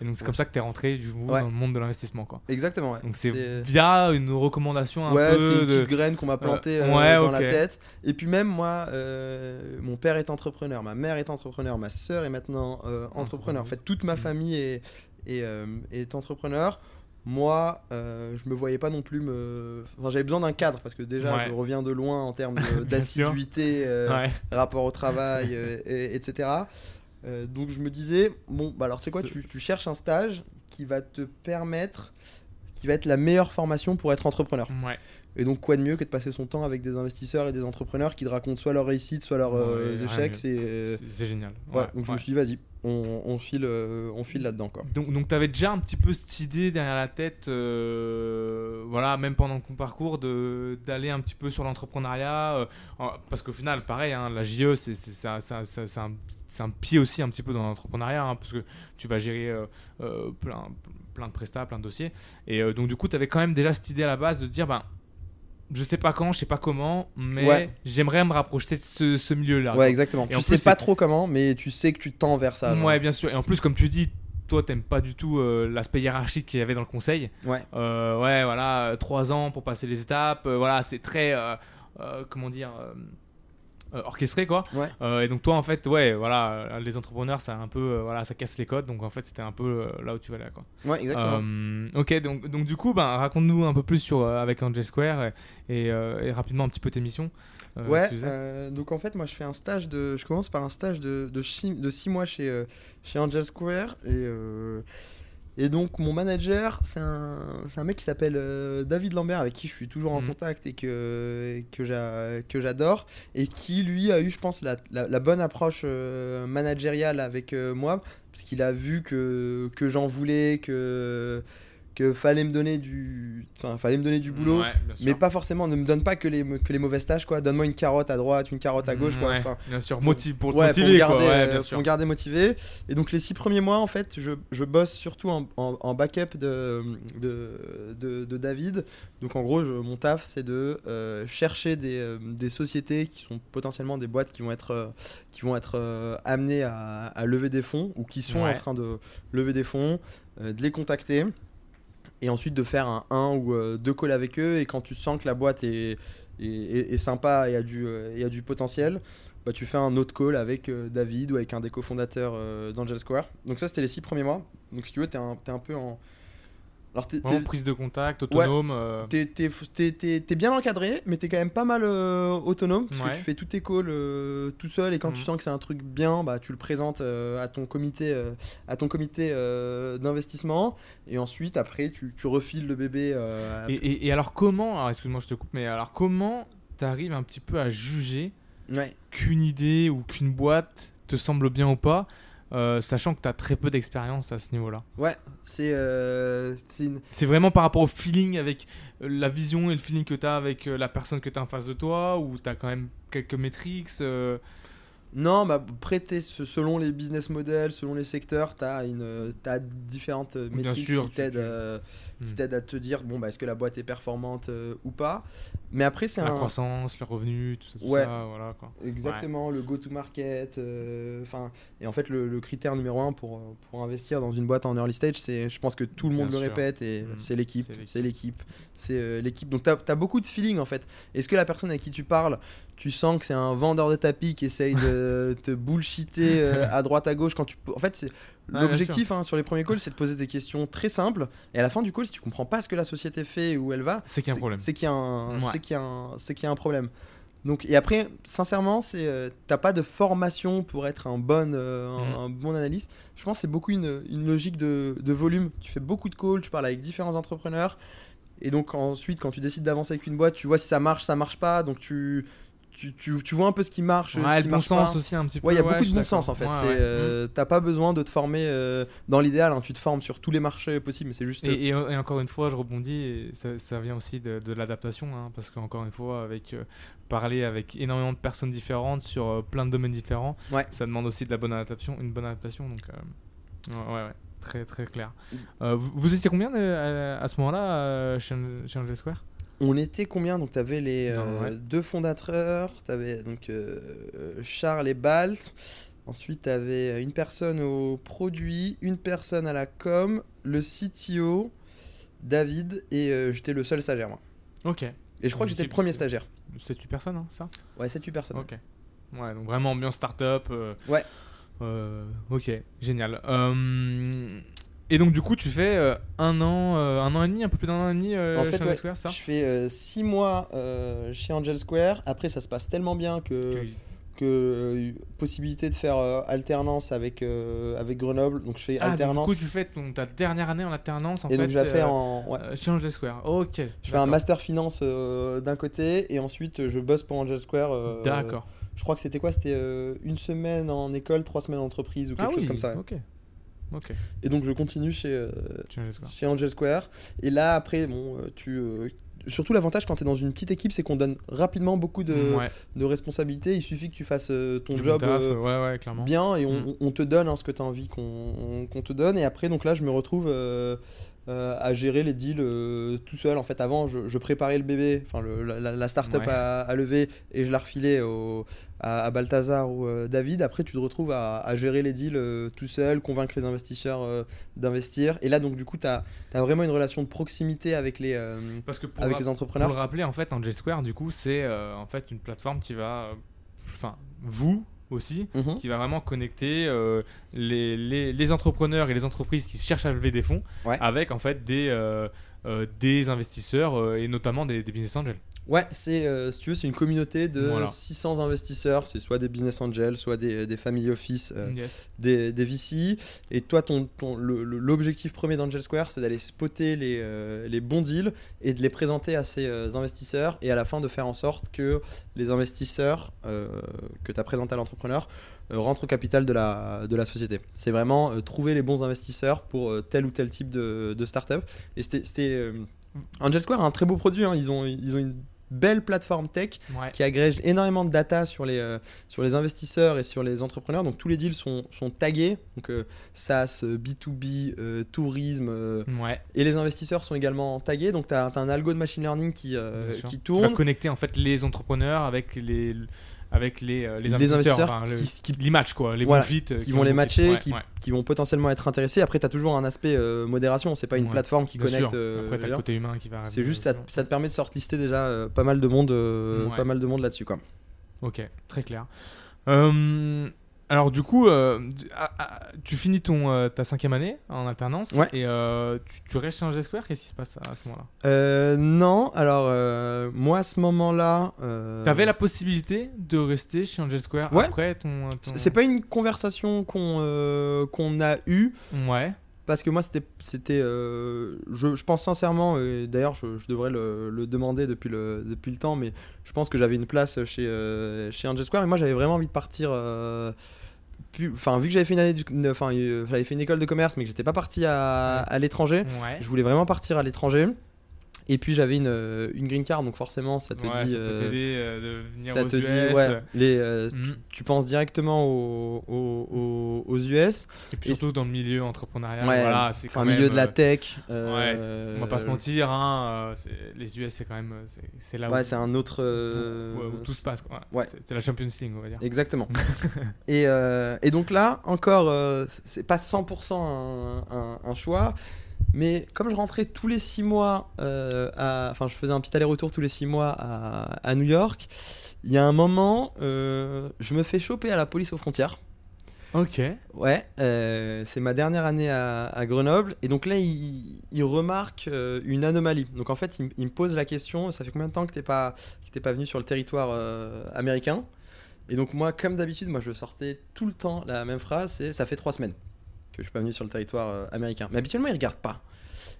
Et donc c'est comme ça que t'es rentré du coup Ouais. dans le monde de l'investissement quoi. Exactement, ouais. Donc c'est via une recommandation un Ouais, c'est peu une de. petite graine qu'on m'a plantée dans la tête. Et puis même moi, mon père est entrepreneur, ma mère est entrepreneur, ma soeur est maintenant entrepreneur. En fait, toute ma Mm. famille est, est, est entrepreneur. Moi, euh, je me voyais pas non plus me. Enfin, j'avais besoin d'un cadre parce que déjà, Ouais. je reviens de loin en termes d'assiduité. euh, Ouais. rapport au travail, euh, et- etc. Euh, donc je me disais, bon, bah alors c'est quoi tu, tu cherches un stage qui va te permettre, qui va être la meilleure formation pour être entrepreneur. Ouais. Et donc quoi de mieux que de passer son temps avec des investisseurs et des entrepreneurs qui te racontent soit leur réussite, soit leurs échecs. C'est génial. ouais, donc je me suis dit, vas-y, on, file, euh, on file là-dedans. Donc, donc tu avais déjà un petit peu cette idée derrière la tête, euh, voilà, même pendant ton parcours, d'aller un petit peu sur l'entrepreneuriat, euh, parce qu'au final, pareil, hein, la JE, c'est c'est- un, c'est un- pied aussi un petit peu dans l'entrepreneuriat, hein, parce que tu vas gérer plein, plein de prestats, plein de dossiers, et donc du coup, tu avais quand même déjà cette idée à la base de dire, ben, je sais pas quand, je sais pas comment, mais Ouais. j'aimerais me rapprocher de ce, ce milieu-là. Ouais, exactement. Et tu sais plus, pas trop comment, mais tu sais que tu tends vers ça. genre. Ouais, bien sûr. Et en plus, comme tu dis, toi, t'aimes pas du tout euh, l'aspect hiérarchique qu'il y avait dans le conseil. Ouais. Euh, ouais, voilà, trois ans pour passer les étapes. euh, voilà, c'est très, comment dire, euh, orchestré, quoi. Ouais. Euh, et donc, toi, en fait, ouais, voilà, euh, les entrepreneurs, ça un peu, euh, voilà, ça casse les codes. Donc, en fait, c'était un peu là où tu vas là, quoi. Ouais, exactement. Ok, donc, donc du coup, ben, raconte-nous un peu plus sur avec Angel Square et, et, et rapidement un petit peu tes missions. Ouais, donc en fait, moi je fais un stage de. Je commence par un stage de, de, six, de six mois chez, chez Angel Square. Et, euh, et donc, mon manager, c'est un, mec qui s'appelle euh, David Lambert, avec qui je suis toujours en Mhm. contact et que, que j'a- que j'adore. Et qui, lui, a eu, je pense, la, la, la bonne approche euh, managériale avec euh, moi. Parce qu'il a vu que, que j'en voulais, que que fallait me donner du, enfin, fallait me donner du boulot. Ouais. Mais pas forcément, ne me donne pas que les, que les mauvaises tâches, quoi. Donne-moi une carotte à droite, une carotte à gauche, quoi. Ouais, Enfin, bien sûr, motive, pour ouais, motiver, pour me garder, quoi. Euh, bien pour sûr. garder motivé. Et donc les six premiers mois, en fait, je, je bosse surtout en, en- en backup de, de, de- de David. Donc en gros, je- mon taf, c'est de euh, chercher des, euh, des sociétés qui sont potentiellement des boîtes qui vont être, euh, qui vont être amenées à, à lever des fonds ou qui sont en train de lever des fonds, de les contacter. Et ensuite de faire un, ou euh, deux calls avec eux. Et quand tu sens que la boîte est, est, sympa et a du, euh, et a du potentiel, bah, tu fais un autre call avec euh, David ou avec un des cofondateurs d'Angel Square. Donc ça, c'était les six premiers mois. Donc si tu veux, t'es un, t'es un peu en... Alors t'es, Vraiment t'es- prise de contact, autonome. euh, t'es- bien encadré, mais t'es quand même pas mal euh, autonome, parce Ouais. que tu fais tous tes calls euh, tout seul, et quand tu Mhm. sens que c'est un truc bien, bah, tu le présentes à ton comité, à ton comité d'investissement, et ensuite, après, tu, tu refiles le bébé. Et, et- et alors comment, alors excuse-moi je te coupe, mais alors comment t'arrives un petit peu à juger Ouais. qu'une idée ou qu'une boîte te semble bien ou pas, euh, sachant que t'as très peu d'expérience à ce niveau-là. Ouais, c'est euh, c'est une- C'est vraiment par rapport au feeling avec euh, la vision et le feeling que t'as avec euh, la personne que t'as en face de toi, ou t'as quand même quelques métriques Non, bah, après, selon les business models, selon les secteurs, tu as, différentes euh, métriques sûr, qui t'aident tu- Hmm. t'aident à te dire bon, bah, est-ce que la boîte est performante euh, ou pas. Mais après, c'est la un. croissance, le revenu, tout ça, tout Ouais. ça, voilà quoi. Exactement, le go-to-market. euh, et en fait, le, le critère numéro un pour, pour investir dans une boîte en early stage, c'est, je pense que tout le monde Bien le sûr. répète, et Mm. c'est l'équipe. C'est l'équipe. C'est euh. Donc, tu as, beaucoup de feeling en fait. Est-ce que la personne avec qui tu parles, tu sens que c'est un vendeur de tapis qui essaye de te bullshiter euh, à droite à gauche quand tu. En fait, c'est. L'objectif hein, sur les premiers calls, c'est de poser des questions très simples. Et à la fin du call, si tu comprends pas ce que la société fait et où elle va, C'est qu'il y a un problème. c'est qu'il y a un, Ouais. c'est qu'il y a un, c'est qu'il y a un problème. Donc, et après, sincèrement, c'est, euh, t'as pas de formation pour être un bon, euh, un, Mhm. un bon analyste. Je pense que c'est beaucoup une, une logique de, de volume. Tu fais beaucoup de calls, tu parles avec différents entrepreneurs. Et donc ensuite, quand tu décides d'avancer avec une boîte, tu vois si ça marche, ça marche pas. Donc tu, tu, tu, tu vois un peu ce qui marche, Ouais, ce qui le bon marche sens pas. aussi un petit peu. Ouais, il y a ouais, beaucoup de bon sens en fait. C'est, Ouais, euh, T'as pas besoin de te former euh, dans l'idéal. hein, tu te formes sur tous les marchés possibles, mais c'est juste. Et, et- et encore une fois, je rebondis, et ça, ça vient aussi de, de l'adaptation, hein, parce qu'encore une fois, avec euh, parler avec énormément de personnes différentes sur plein de domaines différents, ça demande aussi de la bonne adaptation, une bonne adaptation. Donc, ouais, ouais, très très clair. Mm. Vous, vous étiez combien à, à ce moment-là chez, chez Angel Square? On était combien Donc, tu avais les euh, ouais. deux fondateurs, tu avais donc euh, Charles et Balt. Ensuite, tu avais une personne au produit, une personne à la com, le CTO, David, et euh, j'étais le seul stagiaire, moi. Ok. Et je crois Donc, que j'étais le premier stagiaire. 7-8 personnes, hein, ça? Ouais, 7-8 personnes. Ok. Ouais, donc vraiment ambiance start-up. euh, Ouais. euh, ok, génial. Et donc du coup, tu fais euh, un an, euh, un an et demi, un peu plus d'un an et demi euh, En chez Angel ouais, Square, ça Je fais 6 mois chez Angel Square. Après, ça se passe tellement bien que, possibilité de faire alternance avec, avec Grenoble. Donc, je fais Ah, donc, alternance. du coup, tu fais ton- ta dernière année en alternance en et fait. donc, je la fais en. ouais. chez Angel Square. Ok. Je fais un master finance d'un côté et ensuite je bosse pour Angel Square. D'accord. Je crois que c'était quoi? C'était une semaine en école, trois semaines en entreprise ou quelque Ah chose oui. comme ça. ouais. Et donc je continue chez, euh, Chez Angel Square. Et là après, bon, euh, tu. euh, Surtout l'avantage quand tu es dans une petite équipe, c'est qu'on donne rapidement beaucoup de, ouais. de responsabilités. Il suffit que tu fasses euh, ton job taf, ouais, ouais, clairement. bien et on, Mm. on te donne hein, ce que tu as envie qu'on qu'on te donne. Et après, donc là, je me retrouve euh, à gérer les deals euh, tout seul. En fait, avant, je, je préparais le bébé, enfin la, la, start-up Ouais. à, à lever et je la refilais au, à, à Balthazar ou euh, David. Après, tu te retrouves à, à gérer les deals tout seul, convaincre les investisseurs d'investir. Et là, donc, du coup, tu as, vraiment une relation de proximité avec les, Parce que pour, avec les pour entrepreneurs. le rappeler, en fait, Angel Square, du coup, c'est en fait une plateforme qui va, enfin, vous aussi, Mhm. qui va vraiment connecter euh, les, les, les entrepreneurs et les entreprises qui cherchent à lever des fonds Ouais. avec en fait des, euh, euh, des investisseurs et notamment des, des business angels. Ouais, c'est euh, si tu veux, c'est une communauté de Voilà. 600 investisseurs. C'est soit des business angels, soit des, des family office. euh, Yes. des, des VC. Et toi, ton, ton- l'objectif premier d'Angel Square, c'est d'aller spotter les, euh, les bons deals et de les présenter à ces euh, investisseurs et à la fin de faire en sorte que les investisseurs que tu as présentés à l'entrepreneur euh, rentre au capital de la, de la société. C'est vraiment euh, trouver les bons investisseurs pour euh, tel ou tel type de, de startup. Et c'était. c'était, euh, Angel Square a un très beau produit. hein. Ils, ont, ils ont une belle plateforme tech Ouais. qui agrège énormément de data sur les, euh, sur les investisseurs et sur les entrepreneurs. Donc tous les deals sont, sont tagués. Donc euh, SaaS, euh, B2B, euh, tourisme. euh, Ouais. et les investisseurs sont également tagués. Donc tu as, un algo de machine learning qui, qui Tu vas tourne. connecter en fait les entrepreneurs avec les avec les, euh, les investisseurs, investisseurs enfin, le- qui- les matchs quoi, les Voilà, euh, qui ont vont les matcher. Ouais, qui, ouais. qui vont potentiellement être intéressés. Après, tu as toujours un aspect euh, modération. C'est pas une Ouais, plateforme qui connecte. euh, Après les le côté humain qui va. C'est juste, ça, euh, te- ça te permet de sortlister déjà euh, pas mal de monde, pas mal de monde là-dessus. quoi. Ok, très clair. Alors du coup, euh, ah, ah, tu finis ton euh, ta cinquième année en alternance Ouais. et euh, tu, tu restes chez Angel Square. Qu'est-ce qui se passe à, à ce moment-là? Euh, non, alors moi à ce moment-là. T'avais la possibilité de rester chez Angel Square Ouais. après ton. ton- C'est pas une conversation qu'on qu'on a eue. Ouais. Parce que moi, c'était. c'était euh, je, je pense sincèrement, et d'ailleurs, je, je devrais le, le demander depuis le, depuis le temps, mais je pense que j'avais une place chez, euh, chez Angel Square. Et moi, j'avais vraiment envie de partir. euh, plus- Enfin, vu que j'avais fait une année, du- une- enfin, j'avais fait une école de commerce, mais que j'étais pas parti à, à l'étranger, Ouais. je voulais vraiment partir à l'étranger. Et puis j'avais une, euh, une green card, donc forcément, ça te Ouais, dit. ça peut euh, t'aider euh, de venir ça aux te US. dit, ouais, les, euh, Mm. tu penses directement aux, aux, aux- US. Et puis surtout dans le milieu entrepreneurial, Ouais, voilà, c'est quand Enfin, même. milieu de la euh, tech. euh, On va pas se mentir, hein, les US c'est quand même, c'est- là où, Ouais, c'est un autre. où- où tout se passe. C'est la Champions League, on va dire. Exactement. et, et donc là, encore, c'est pas 100% un, un- un choix. Mais comme je rentrais tous les six mois, euh, à- enfin je faisais un petit aller-retour tous les six mois à, à New York, il y a un moment, euh, je me fais choper à la police aux frontières. Ok. Ouais, euh, c'est ma dernière année à, à Grenoble. Et donc là, il, il remarque euh, une anomalie. Donc en fait, il, me- il me pose la question ça fait combien de temps que t'es pas, que t'es pas venu sur le territoire euh, américain? Et donc, moi, comme d'habitude, moi je sortais tout le temps la même phrase c'est ça fait trois semaines je suis pas venu sur le territoire euh, américain. Mais habituellement, ils regardent pas.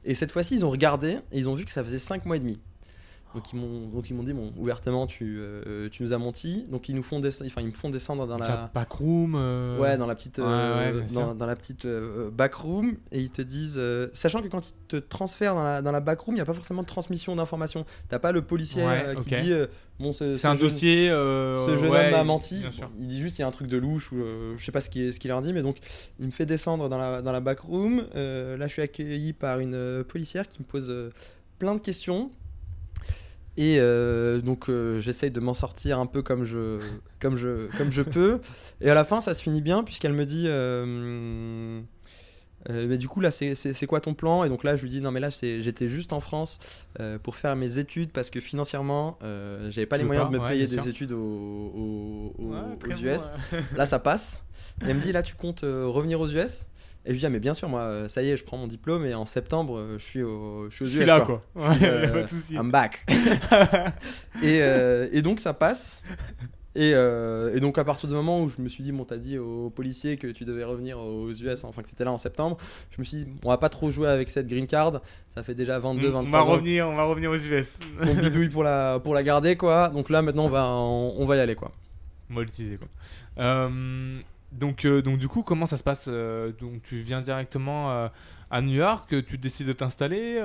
Et cette fois-ci, ils ont regardé et ils ont vu que ça faisait cinq mois et demi. Donc ils m'ont donc ils m'ont dit bon ouvertement tu, euh, tu nous as menti donc ils nous font descendre enfin ils me font descendre dans Donc, la backroom. euh, Ouais, dans la petite, euh, ouais, dans, dans la petite euh, backroom, et ils te disent, euh, sachant que quand ils te transfèrent dans la, dans la backroom, il n'y a pas forcément de transmission d'informations. T'as pas le policier Ouais, euh, qui ok. dit, euh, bon, ce, C'est ce un jeune- dossier. euh, Ce jeune homme m'a il- menti. Il dit juste il y a un truc de louche ou euh, je sais pas ce qu'il ce qu'il leur dit, mais donc il me fait descendre dans la, dans la backroom. Euh, là, je suis accueilli par une euh, policière qui me pose euh, plein de questions. Et euh, donc euh, j'essaye de m'en sortir un peu comme je, comme, je, comme je peux. Et à la fin, ça se finit bien puisqu'elle me dit euh, mais du coup là c'est- quoi ton plan? Et donc là je lui dis non mais là j'étais juste en France pour faire mes études parce que financièrement j'avais pas Tu les moyens pas de me Ouais, payer des sûr. études aux, aux- aux- Ouais, aux très bon, US. ouais. Là ça passe. Et elle me dit là tu comptes revenir aux US Et je lui dis ah mais bien sûr moi euh, ça y est je prends mon diplôme et en septembre euh, je suis, au, je suis aux Je US. suis là, quoi. quoi. Ouais, Euh, pas de souci. I'm back. et, euh, et donc ça passe. Et, euh, et donc à partir du moment où je me suis dit, bon t'as dit aux policiers que tu devais revenir aux US, enfin que t'étais là en septembre, je me suis dit, on va pas trop jouer avec cette green card, ça fait déjà 22, on 23 va ans revenir, on va revenir aux US. qu'on bidouille pour la, pour la garder quoi, donc là maintenant on va, on, on va y aller quoi. On va l'utiliser quoi. Euh, donc, euh, donc du coup, comment ça se passe euh, Donc tu viens directement euh, à New York, tu décides de t'installer.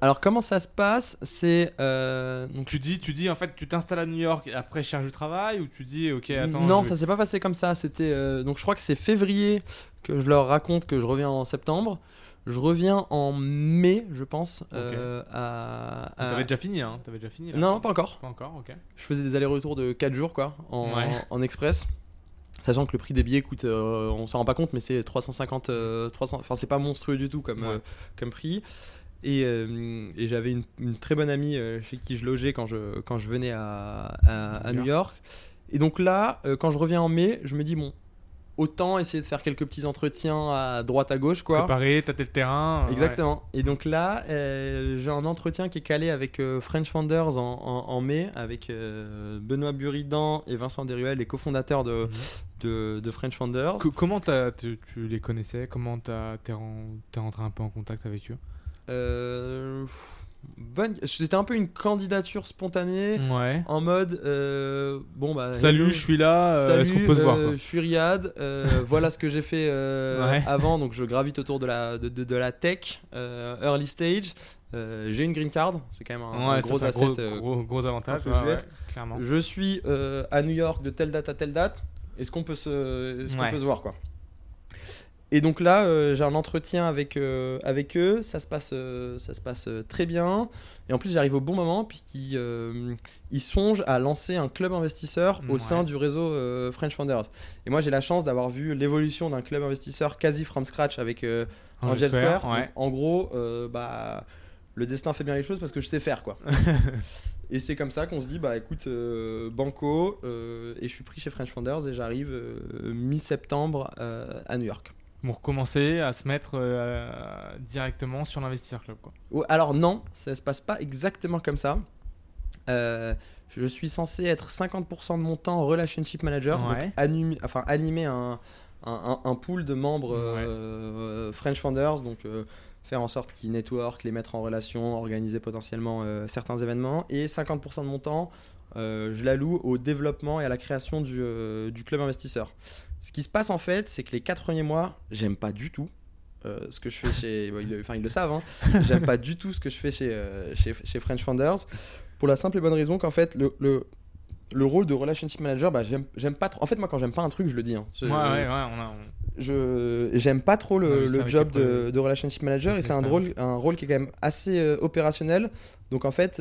Alors comment ça se passe? C'est... donc, tu dis, tu dis en fait, tu t'installes à New York et après cherche du travail ou tu dis, ok, attends. non, ça vais- s'est pas passé comme ça. C'était donc je crois que c'est février que je leur raconte que je reviens en septembre. Je reviens en mai, je pense. à, à- T'avais déjà fini, hein? T'avais déjà fini. là? Non, non, pas encore. Pas encore, ok. Je faisais des allers-retours de 4 jours quoi, en, Ouais. en express. Sachant que le prix des billets coûte, euh, on s'en rend pas compte, mais c'est 350, euh, 300, enfin c'est pas monstrueux du tout comme, Ouais. euh, comme prix. Et, euh, et j'avais une, une très bonne amie euh, chez qui je logeais quand je, quand je venais à, à- à New York. Et donc là, quand je reviens en mai, je me dis, bon, autant essayer de faire quelques petits entretiens à droite à gauche, quoi. Préparer, tâter le terrain. ouais. Exactement. Et donc là, euh, j'ai un entretien qui est calé avec euh, French Founders en, en- en mai, avec euh, Benoît Buridan et Vincent Deruel, les cofondateurs de, Mhm. de, de French Founders. Co- comment tu, tu les connaissais? Comment t'es ren- t'es rentré un peu en contact avec eux? Bonne. C'était un peu une candidature spontanée. Ouais. En mode, euh, bon bah. Salut, je suis là. euh, Est-ce qu'on peut se voir euh, je suis Riyad. voilà ce que j'ai fait Ouais. avant. Donc je gravite autour de la, de, de- de la tech, early stage. J'ai une green card. C'est quand même un, gros ça, asset. gros, gros, gros avantage. clairement. je suis à New York de telle date à telle date. Est-ce qu'on peut se, peut se voir quoi? Et donc là, euh, j'ai un entretien avec, euh, avec eux. Ça se passe, euh, ça se passe très bien. Et en plus, j'arrive au bon moment puisqu'ils ils songent à lancer un club investisseur au Ouais. sein du réseau French Founders. Et moi, j'ai la chance d'avoir vu l'évolution d'un club investisseur quasi from scratch avec euh, Angel Square. ouais. Donc, en gros, bah, le destin fait bien les choses parce que je sais faire quoi. et c'est comme ça qu'on se dit bah écoute euh, banco euh, et je suis pris chez French Founders et j'arrive euh, mi-septembre à New York. Pour commencer à se mettre euh, directement sur l'investisseur club. Quoi. Alors non, ça se passe pas exactement comme ça. Euh, je suis censé être 50% de mon temps en relationship manager, donc enfin, animer un, un, pool de membres euh, French Founders, donc faire en sorte qu'ils network, les mettre en relation, organiser potentiellement certains événements. Et 50% de mon temps, je l'alloue au développement et à la création du, du club investisseur. Ce qui se passe en fait, c'est que les quatre premiers mois, j'aime pas du tout. euh, ce que je fais chez. enfin, ils le savent, hein. j'aime pas du tout ce que je fais chez, euh, chez, chez French Founders. Pour la simple et bonne raison qu'en fait, le, le, le rôle de relationship manager, bah, j'aime pas trop. En fait, moi, quand j'aime pas un truc, je le dis. hein. Je- Ouais, ouais, ouais. On a, on- je j'aime pas trop le, le job de, de relationship manager et c'est un un rôle qui est quand même assez euh, opérationnel. Donc en fait,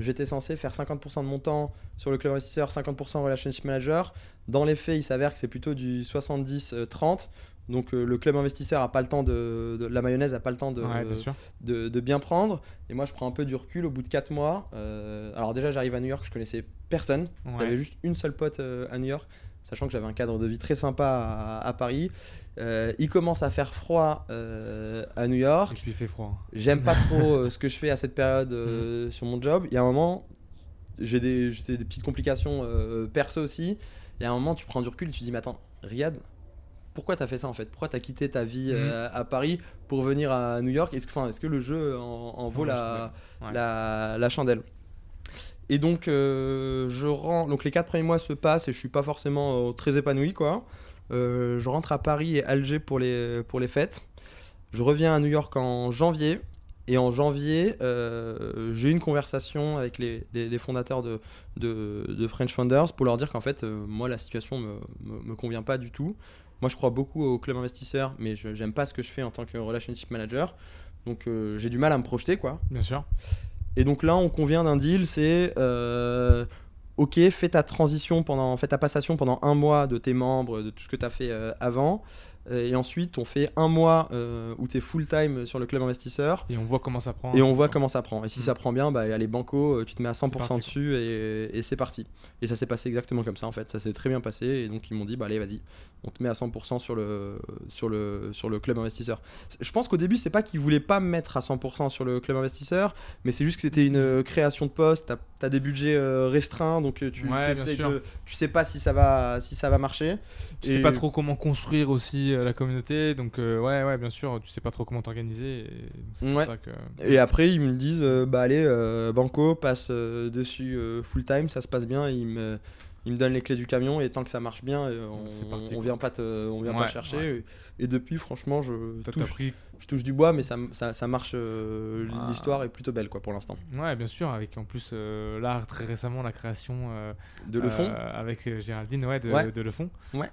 j'étais censé faire 50% de mon temps sur le club investisseur, 50% relationship manager. Dans les faits, il s'avère que c'est plutôt du 70-30. Donc euh, le club investisseur a pas le temps de, de- la mayonnaise a pas le temps de, ouais, bien de, de bien prendre. Et moi, je prends un peu du recul au bout de 4 mois. Euh, alors déjà, j'arrive à New York, je connaissais personne. Ouais. J'avais juste une seule pote euh, à New York, sachant que j'avais un cadre de vie très sympa à, à Paris. Euh, il commence à faire froid euh, à New York. il fait froid. J'aime pas trop euh, ce que je fais à cette période Mm. euh, sur mon job. Il y a un moment, j'ai des, des petites complications euh, perso aussi. Y a un moment, tu prends du recul et tu te dis, mais attends, Riyad, pourquoi t'as fait ça en fait? Pourquoi t'as quitté ta vie Mhm. euh, à Paris pour venir à New York? Est-ce que, enfin, est-ce que le jeu en, en vaut Ouais, la, Ouais. la, la chandelle? Et donc, euh, je rends, donc les quatre premiers mois se passent et je suis pas forcément euh, très épanoui quoi. Je rentre à Paris et Alger pour les, pour les fêtes. Je reviens à New York en janvier. Et en janvier, euh, j'ai eu une conversation avec les, les- les fondateurs de, de, de French Founders pour leur dire qu'en fait, euh, moi, la situation me, me, me convient pas du tout. Moi, je crois beaucoup au club investisseur, mais je j'aime pas ce que je fais en tant que relationship manager. Donc, euh, j'ai du mal à me projeter, quoi. Bien sûr. Et donc là, on convient d'un deal, c'est ok, fais ta transition pendant, fais ta passation pendant un mois de tes membres, de tout ce que tu as fait avant. Euh, Et ensuite, on fait un mois euh, où tu es full time sur le club investisseur. Et on voit comment ça prend. Et on voit comment ça prend. Et si Mm. ça prend bien, bah, allez, banco, euh, tu te mets à 100% parti, quoi. dessus et, et c'est parti. Et ça s'est passé exactement comme ça en fait. Ça s'est très bien passé. Et donc ils m'ont dit, bah allez, vas-y, on te met à 100% sur le, sur, le, sur le club investisseur. Je pense qu'au début, c'est pas qu'ils voulaient pas me mettre à 100% sur le club investisseur, mais c'est juste que c'était une création de poste. T'as as des budgets restreints, donc tu, Ouais, de- tu sais pas si ça va, si ça va marcher. Tu sais Et- pas trop comment construire aussi euh, la communauté, donc euh, ouais, ouais, bien sûr, tu sais pas trop comment t'organiser. et Ouais. que. Et après, ils me disent, euh, bah allez, Banco passe dessus full time, ça se passe bien. Ils me, ils me donnent les clés du camion et tant que ça marche bien, on, parti, on vient pas te, on vient pas te chercher. Et, et depuis, franchement, je t'as pris. Je touche du bois, mais ça, ça, ça marche. euh, Ah. L'histoire est plutôt belle, quoi, pour l'instant. Ouais, bien sûr, avec en plus euh, là très récemment la création euh, De le fond. euh, avec Géraldine, ouais, de, Ouais. de le fond. Ouais.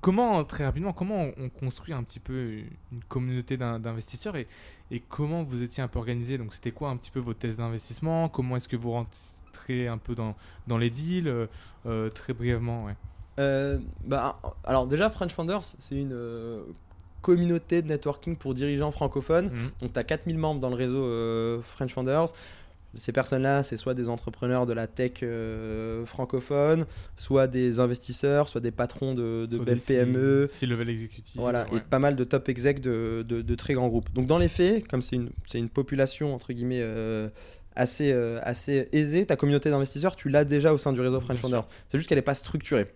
Comment très rapidement, comment on, on construit un petit peu une communauté d'in- d'investisseurs et, et comment vous étiez un peu organisé? Donc c'était quoi un petit peu vos tests d'investissement? Comment est-ce que vous rentrez un peu dans, dans les deals? Très brièvement, ouais. Euh, bah, alors déjà, French Founders, c'est une euh, communauté de networking pour dirigeants francophones. Mhm. Donc tu as 4000 membres dans le réseau euh, French Founders. Ces personnes-là, c'est soit des entrepreneurs de la tech euh, francophone, soit des investisseurs, soit des patrons de, belles PME. C-level executive. Voilà, ouais. et pas mal de top exec de, de- de très grands groupes. Donc dans les faits, comme c'est une, c'est une population entre guillemets euh, assez, euh, assez aisée, ta communauté d'investisseurs, tu l'as déjà au sein du réseau French Founders. C'est juste qu'elle n'est pas structurée.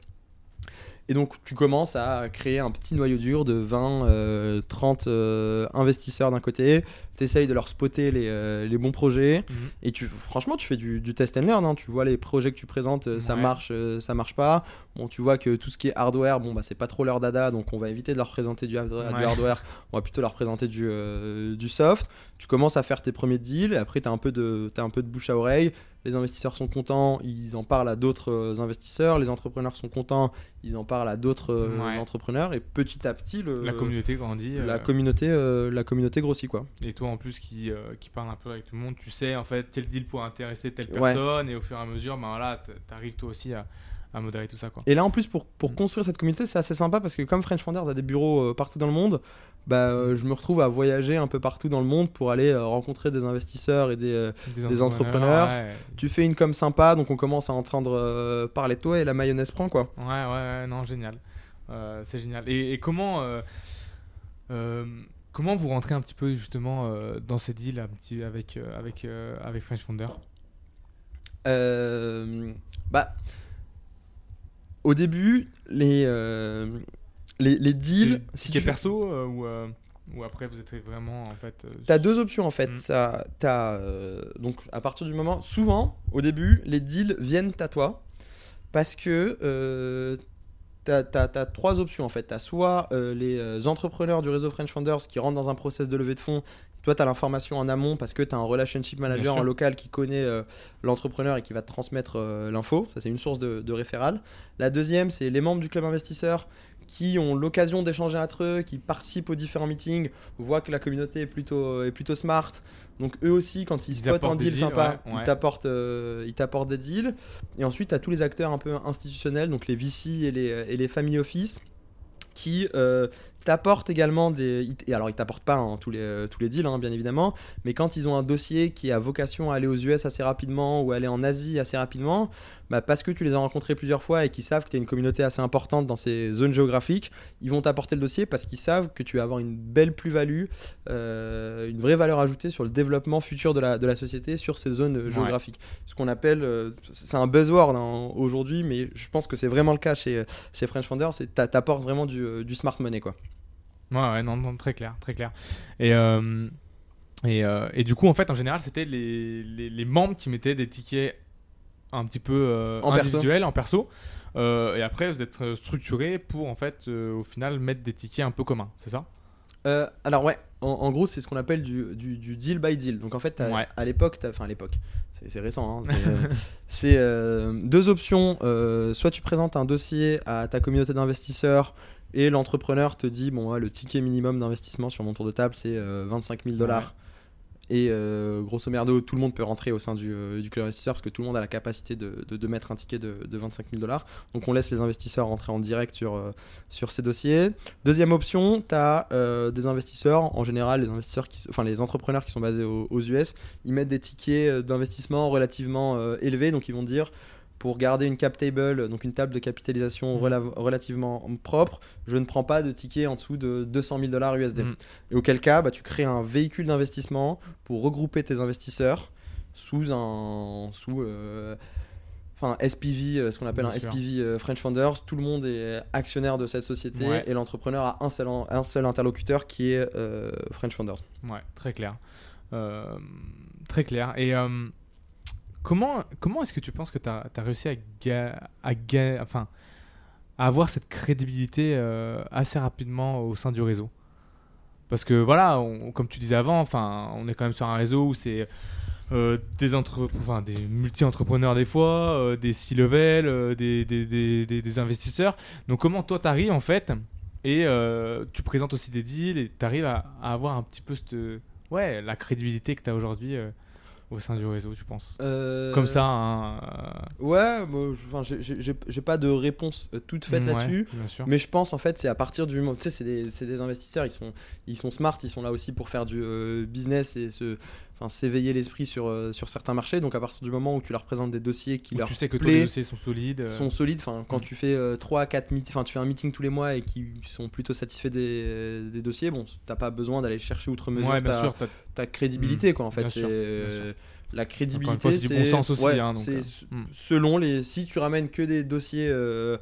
Et donc tu commences à créer un petit noyau dur de 20, euh, 30 euh, investisseurs d'un côté, t'essayes de leur spotter les, euh, les bons projets. Mhm. Et tu, franchement, tu fais du, du test and learn. hein. Tu vois les projets que tu présentes, euh, ça marche, euh, ça marche pas. Bon, tu vois que tout ce qui est hardware, bon, bah, c'est pas trop leur dada, donc on va éviter de leur présenter du, hardware- du Ouais. hardware. On va plutôt leur présenter du, euh, du soft. Tu commences à faire tes premiers deals. Et après, tu as un peu de, t'as un peu de bouche à oreille. Les investisseurs sont contents, ils en parlent à d'autres euh, investisseurs. Les entrepreneurs sont contents, ils en parlent à d'autres euh, Ouais. entrepreneurs. Et petit à petit, le, La communauté grandit. la euh, communauté, euh, la communauté grossit quoi. Et toi, en plus, qui, euh, qui parle un peu avec tout le monde, tu sais, en fait, tel deal pour intéresser telle Ouais. personne, et au fur et à mesure, ben voilà, t'arrives toi aussi à, à modérer tout ça, quoi. Et là, en plus, pour, pour Mm. construire cette communauté, c'est assez sympa parce que comme French Founders a des bureaux euh, partout dans le monde, bah, euh, je me retrouve à voyager un peu partout dans le monde pour aller euh, rencontrer des investisseurs et des. euh, Des entrepreneurs. Ouais, tu fais une com sympa, donc on commence à entendre parler de toi et la mayonnaise prend quoi. ouais, ouais, ouais, non, génial. C'est génial. Et, et comment, comment vous rentrez un petit peu, justement, dans ces deals un petit, avec, avec, avec French Founder? Euh, bah, au début, les, euh, les, les deals. Si tu perso, euh, ou, euh, ou après, vous êtes vraiment, en fait. euh, T'as deux options en fait. Mm. Ça, donc à partir du moment, souvent au début, les deals viennent à toi parce que t'as, t'as- t'as trois options en fait. T'as soit les entrepreneurs du réseau French Founders qui rentrent dans un process de levée de fonds. Toi, tu as l'information en amont parce que tu as un relationship manager en local qui connaît euh, l'entrepreneur et qui va te transmettre euh, l'info. Ça, c'est une source de, de référal. La deuxième, c'est les membres du club investisseur qui ont l'occasion d'échanger entre eux, qui participent aux différents meetings, voient que la communauté est plutôt, est plutôt smart. Donc eux aussi, quand ils, Ils spotent un deal deals, sympa, ouais, ouais. ils t'apportent euh, ils t'apportent des deals. Et ensuite, tu as tous les acteurs un peu institutionnels, donc les VC et les, et les family office, qui euh, t'apportent également des... Et alors, ils t'apportent pas hein, tous, les, euh, tous les deals, hein, bien évidemment, mais quand ils ont un dossier qui a vocation à aller aux US assez rapidement ou aller en Asie assez rapidement, bah, parce que tu les as rencontrés plusieurs fois et qu'ils savent que tu as une communauté assez importante dans ces zones géographiques, ils vont t'apporter le dossier parce qu'ils savent que tu vas avoir une belle plus-value, euh, une vraie valeur ajoutée sur le développement futur de la, de la société sur ces zones géographiques. Ce qu'on appelle, euh, c'est un buzzword hein, aujourd'hui, mais je pense que c'est vraiment le cas chez, chez French Founder, c'est t'a- t'apportes vraiment du, du smart money quoi. Ouais, ouais, non, non, très clair, très clair. Et, euh, et, euh, et du coup, en fait, en général, c'était les, les, les membres qui mettaient des tickets un petit peu euh, En perso. individuels, en perso. Euh, et après, vous êtes structuré pour, en fait, euh, au final, mettre des tickets un peu communs, c'est ça? Euh, alors ouais, en, en gros c'est ce qu'on appelle du, du, du deal by deal. Donc en fait Ouais. à l'époque, enfin à l'époque, c'est récent, hein, c'est, deux options. soit tu présentes un dossier à ta communauté d'investisseurs et l'entrepreneur te dit bon ouais, le ticket minimum d'investissement sur mon tour de table c'est euh, 25 000 dollars. Et euh, grosso merdo, tout le monde peut rentrer au sein du, euh, du club investisseur parce que tout le monde a la capacité de, de- de mettre un ticket de, de 25 000 dollars. Donc on laisse les investisseurs rentrer en direct sur, euh, sur ces dossiers. Deuxième option, tu as des investisseurs, en général les investisseurs qui, enfin les entrepreneurs qui sont basés aux, aux US, ils mettent des tickets euh, d'investissement relativement euh, élevés, donc ils vont dire pour garder une cap table, donc une table de capitalisation rela- relativement propre, je ne prends pas de ticket en dessous de 200 000 dollars USD. Mm. Et auquel cas, bah, tu crées un véhicule d'investissement pour regrouper tes investisseurs sous un sous euh, enfin SPV, euh, ce qu'on appelle Bien un sûr. SPV euh, French Founders. Tout le monde est actionnaire de cette société Ouais. et l'entrepreneur a un seul, un seul interlocuteur qui est euh, French Founders. Ouais, très clair. Euh, très clair. Et comment, comment est-ce que tu penses que tu as, réussi à, ga- à, ga- enfin, à avoir cette crédibilité euh, assez rapidement au sein du réseau? Parce que voilà, comme tu disais avant, enfin, on est quand même sur un réseau où c'est euh, des, des multi-entrepreneurs des fois, euh, des C-level, des, des, des, des- investisseurs. Donc comment toi t'arrives en fait et tu présentes aussi des deals et tu arrives à, à avoir un petit peu ouais, la crédibilité que tu as aujourd'hui au sein du réseau, tu penses? Euh, Comme ça, hein, euh, Ouais, enfin, j'ai- pas de réponse euh, toute faite ouais, là-dessus. Sûr. Mais je pense en fait c'est à partir du moment, tu sais c'est des, des investisseurs, ils sont, ils sont smart, ils sont là aussi pour faire du euh, business et se, enfin, s'éveiller l'esprit sur, euh, sur certains marchés. Donc à partir du moment où tu leur présentes des dossiers qui Où leur tu sais que plaît, les dossiers sont solides. euh, sont solides, enfin quand Mm. tu fais 3 à 4 meetings, enfin tu fais un meeting tous les mois et qui sont plutôt satisfaits des, des dossiers, bon t'as pas besoin d'aller chercher outre mesure ouais, ta, sûr. ta crédibilité quoi en fait. C'est euh, la crédibilité, c'est du bon sens aussi. ouais, hein, donc, euh, mm. selon les, si tu ramènes que des dossiers euh,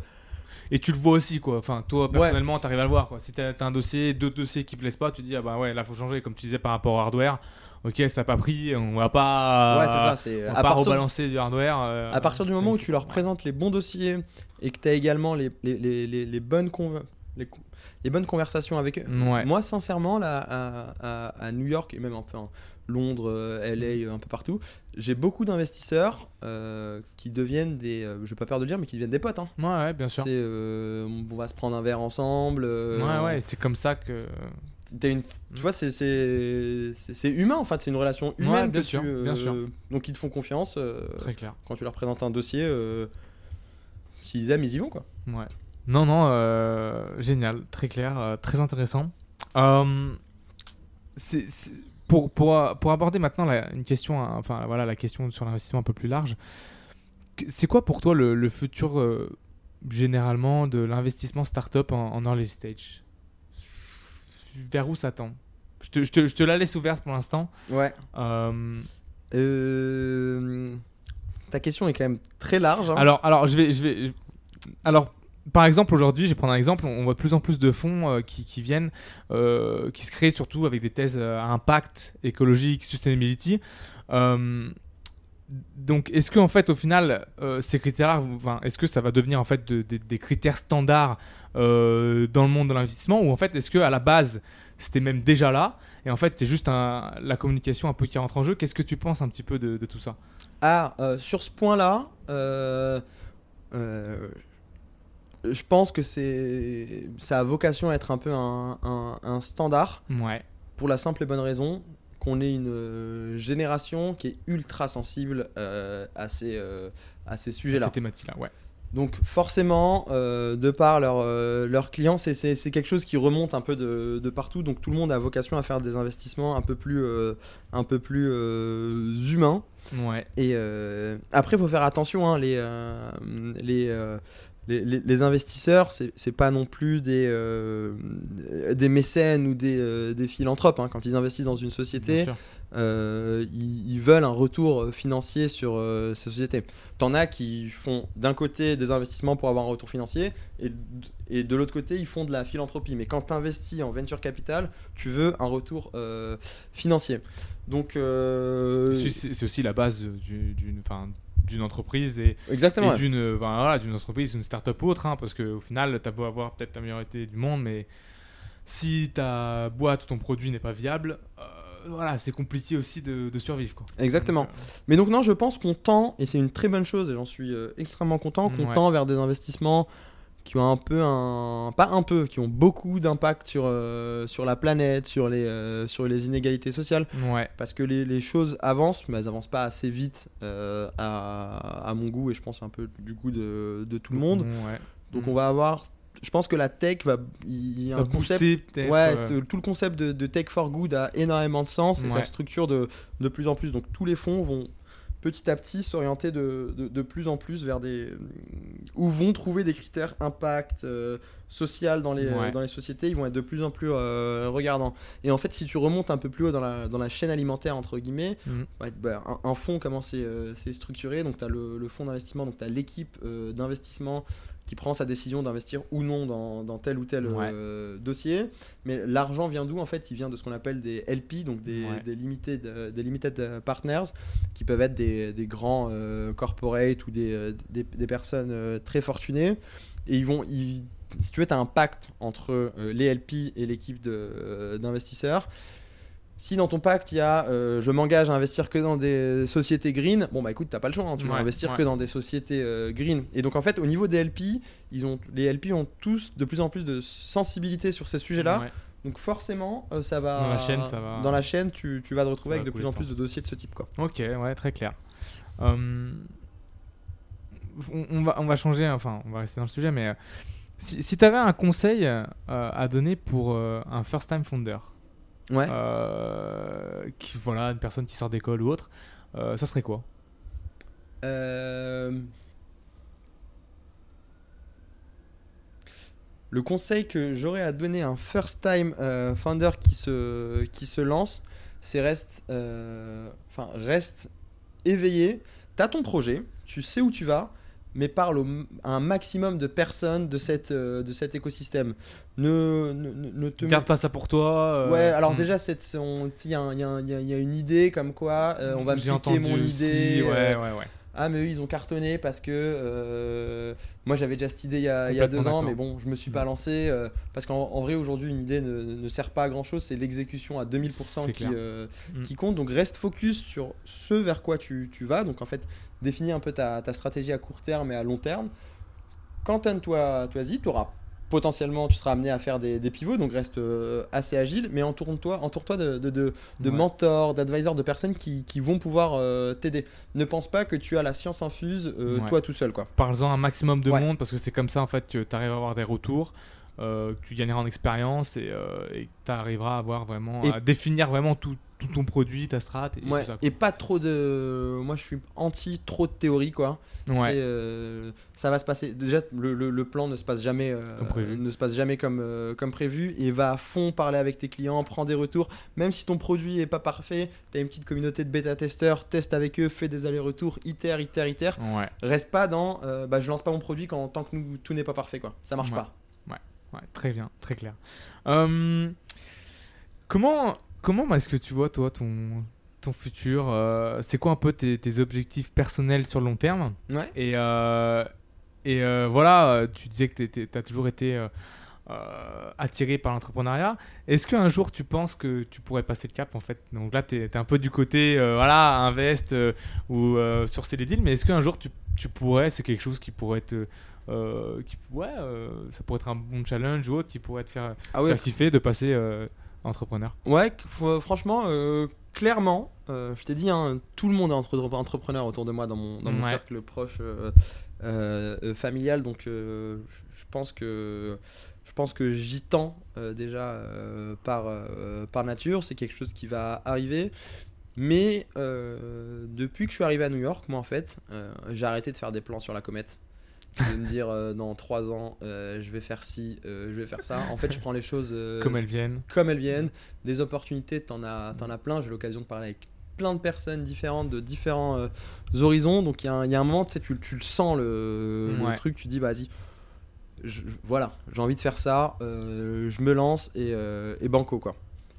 et tu le vois aussi quoi. Enfin, toi personnellement, tu arrives à le voir quoi. Si t'as as un dossier, deux dossiers qui plaisent pas, tu te dis ah bah ouais, là faut changer. Comme tu disais par rapport au hardware, ok, ça n'a pas pris, on va pas, ouais, ça, c'est on à va pas rebalancer du hardware. euh, À partir du moment où tu leur présentes les bons dossiers et que tu as également les, les, les, les, les bonnes conv- les, bonnes conversations avec eux, Ouais. moi sincèrement, là, à, à, à New York et même un peu en Londres, euh, LA, un peu partout, j'ai beaucoup d'investisseurs euh, qui deviennent des, euh, je pas peur de le dire, mais qui deviennent des potes. Hein. Ouais, ouais, bien sûr. C'est, euh, on va se prendre un verre ensemble. Ouais, ouais, c'est comme ça que. Une- tu vois, c'est, c'est, c'est, c'est humain en fait, c'est une relation humaine. Ouais, bien que sûr, tu, euh, bien sûr. Donc ils te font confiance. euh, Très clair. quand tu leur présentes un dossier, euh, s'ils aiment, ils y vont quoi. Ouais. Non, non, euh, génial, très clair, très intéressant. Pour, pour, pour aborder maintenant la, une question, hein, enfin voilà, la question sur l'investissement un peu plus large, c'est quoi pour toi le, le futur généralement de l'investissement startup en, en early stage? Vers où ça tend je te, je, te, je te la laisse ouverte pour l'instant. Ouais. Euh, Euh, ta question est quand même très large. hein. Alors, alors, je vais, je vais. Alors, par exemple, aujourd'hui, je vais prendre un exemple. On voit de plus en plus de fonds euh, qui, qui viennent, qui se créent surtout avec des thèses à impact écologique, sustainability. Donc, est-ce que en fait, au final, euh, ces critères, enfin, est-ce que ça va devenir en fait de- de- des critères standards euh, dans le monde de l'investissement, ou en fait, est-ce que à la base, c'était même déjà là, et en fait, c'est juste un- la communication un peu qui rentre en jeu? Qu'est-ce que tu penses un petit peu de, de tout ça? Ah, euh, sur ce point-là, je pense que c'est, ça a vocation à être un peu un, un- un standard Ouais. pour la simple et bonne raison qu'on est une euh, génération qui est ultra sensible euh, à ces, euh, à ces sujets-là. Ces thématiques-là, ouais. Donc forcément, euh, de par leur, euh, leurs clients, c'est- quelque chose qui remonte un peu de, de partout. Donc tout le monde a vocation à faire des investissements un peu plus, euh, un peu plus humains. Ouais. Et après, il faut faire attention. hein, les, les, les, les- les investisseurs, c'est pas non plus des, euh, des mécènes ou des, euh, des philanthropes. hein. Quand ils investissent dans une société, euh, ils, ils veulent un retour financier sur ces sociétés. T'en as qui font d'un côté des investissements pour avoir un retour financier et, et de l'autre côté ils font de la philanthropie. Mais quand tu investis en venture capital, tu veux un retour financier. Donc C'est- aussi la base du- d'une enfin, d'une entreprise et, exactement. et ouais. d'une enfin, voilà, d'une entreprise, une start-up ou autre, hein, parce qu'au final, tu as beau avoir peut-être la majorité du monde, mais si ta boîte ou ton produit n'est pas viable, euh, voilà, c'est compliqué aussi de, de survivre. Quoi. Exactement. Donc, euh, Mais donc non, je pense qu'on tend, et c'est une très bonne chose, et j'en suis euh, extrêmement content, qu'on Ouais. tend vers des investissements qui ont un peu un... Pas un peu, qui ont beaucoup d'impact sur, euh, sur la planète, sur les, euh, sur les inégalités sociales. ouais. Parce que les, les choses avancent, mais elles avancent pas assez vite euh, à, à mon goût, et je pense un peu du goût de, de tout le monde. Ouais. Donc Mm. on va avoir... Je pense que la tech va... Il y a un concept... booster Ouais, tout le concept de, de tech for good a énormément de sens et ça Ouais. se structure de, de plus en plus. Donc tous les fonds vont petit à petit s'orienter de, plus en plus vers des. ou vont trouver des critères impact euh, social dans les, Ouais. dans les sociétés. Ils vont être de plus en plus euh, regardants. Et en fait, si tu remontes un peu plus haut dans la, dans la chaîne alimentaire, entre guillemets, Mhm. bah, un, un fonds, comment c'est euh, structuré Donc tu as le, le fonds d'investissement, donc tu as l'équipe euh, d'investissement qui prend sa décision d'investir ou non dans, dans tel ou tel Ouais. euh, dossier. Mais l'argent vient d'où En fait, il vient de ce qu'on appelle des LP, donc des, Ouais. des, limited, euh, des limited partners, qui peuvent être des, des grands corporates ou des, des, personnes très fortunées. Et ils vont, ils- si tu veux, tu as un pacte entre euh, les LP et l'équipe de, euh, d'investisseurs. Si dans ton pacte il y a euh, je m'engage à investir que dans des sociétés green, bon bah écoute, t'as pas le choix, hein, tu vas Ouais, investir ouais. que dans des sociétés euh, green. Et donc en fait, au niveau des LP, ils ont, les LP ont tous de plus en plus de sensibilité sur ces sujets-là. ouais. Donc forcément, euh, ça va. Dans la chaîne, ça va- Dans la chaîne, tu, tu vas te retrouver Ça avec de plus en plus de dossiers de ce type. Quoi. Ok, ouais, très clair. Euh, on, on va, on va changer, enfin, on va rester dans le sujet, mais euh, si, si tu avais un conseil euh, à donner pour euh, un first-time founder, Ouais. qui, voilà, une personne qui sort d'école ou autre, ça serait quoi? Euh, Le conseil que j'aurais à donner à un first time euh, founder qui se, qui se lance, c'est reste, euh, enfin, reste éveillé. Tu as ton projet, tu sais où tu vas, mais parle au- à un maximum de personnes de, cette, euh, de cet écosystème. Ne, ne, ne- ne te Garde pas ça pour toi. euh, Ouais, alors hmm. déjà, il y, y a y y une idée comme quoi euh, on va me piquer mon aussi, idée. Ouais, ouais, ouais. Ah, mais eux, ils ont cartonné parce que moi j'avais déjà cette idée il y a, il y a Complètement deux ans, mais bon, je me suis pas lancé euh, parce qu'en en vrai, aujourd'hui, une idée ne, ne sert pas à grand chose, c'est l'exécution à 2000% C'est qui, euh, Mm. qui compte. Donc reste focus sur ce vers quoi tu, tu vas. Donc en fait, définis un peu ta, ta stratégie à court terme et à long terme. Cantonne-toi, toi-y, tu auras potentiellement, tu seras amené à faire des, des pivots, donc reste euh, assez agile, mais entoure-toi entoure-toi de, de, de, de Ouais. mentors, d'advisors, de personnes qui, qui vont pouvoir euh, t'aider. Ne pense pas que tu as la science infuse euh, Ouais. toi tout seul, quoi. Parle-en un maximum de Ouais. monde parce que c'est comme ça en fait que tu arrives à avoir des retours, euh, tu gagneras en expérience et, euh, tu arriveras à avoir vraiment Et- à définir vraiment tout, tout ton produit, ta strat et, et Ouais. tout ça. Et pas trop de. Moi, je suis anti trop de théorie, quoi. Ouais. euh, ça va se passer. Déjà, le, le- le plan ne se passe jamais, euh, Comme prévu. ne se passe jamais comme, euh, comme prévu. Et va à fond parler avec tes clients, prends des retours. Même si ton produit est pas parfait, tu as une petite communauté de bêta-testeurs, teste avec eux, fais des allers-retours, itère, itère, itère. Ouais. Reste pas dans bah, je lance pas mon produit quand tant que nous- tout n'est pas parfait, quoi. Ça marche Ouais. pas. Ouais, très bien, très clair. Euh, comment comment est-ce que tu vois toi ton ton futur euh, C'est quoi un peu tes, tes objectifs personnels sur le long terme Ouais. Et euh, et euh, voilà, tu disais que tu as toujours été attiré par l'entrepreneuriat. Est-ce qu'un jour tu penses que tu pourrais passer le cap en fait? Donc là, tu es, un peu du côté voilà invest ou sur ces deals, mais est-ce qu'un jour tu, tu pourrais, c'est quelque chose qui pourrait te qui, ouais, ça pourrait être un bon challenge ou autre qui pourrait te faire, Ah ouais, faire kiffer de passer entrepreneur. Ouais, franchement, euh, clairement, euh, je t'ai dit, hein, tout le monde est entre- entrepreneur autour de moi dans mon, dans mon Ouais. cercle proche euh, familial, donc je pense que je pense que j'y tends déjà par, par nature, c'est quelque chose qui va arriver. Mais depuis que je suis arrivé à New York, moi en fait, j'ai arrêté de faire des plans sur la comète. De me dire euh, dans trois ans, euh, je vais faire ci, euh, je vais faire ça. En fait, je prends les choses Comme elles viennent. comme elles viennent. Des opportunités, t'en as, as plein. J'ai l'occasion de parler avec plein de personnes différentes, de différents horizons. Donc il y, a un- il y a un moment, tu, sais, tu, tu le sens, le, truc, tu dis, vas-y, je- voilà, j'ai envie de faire ça, je me lance et, et banco, quoi.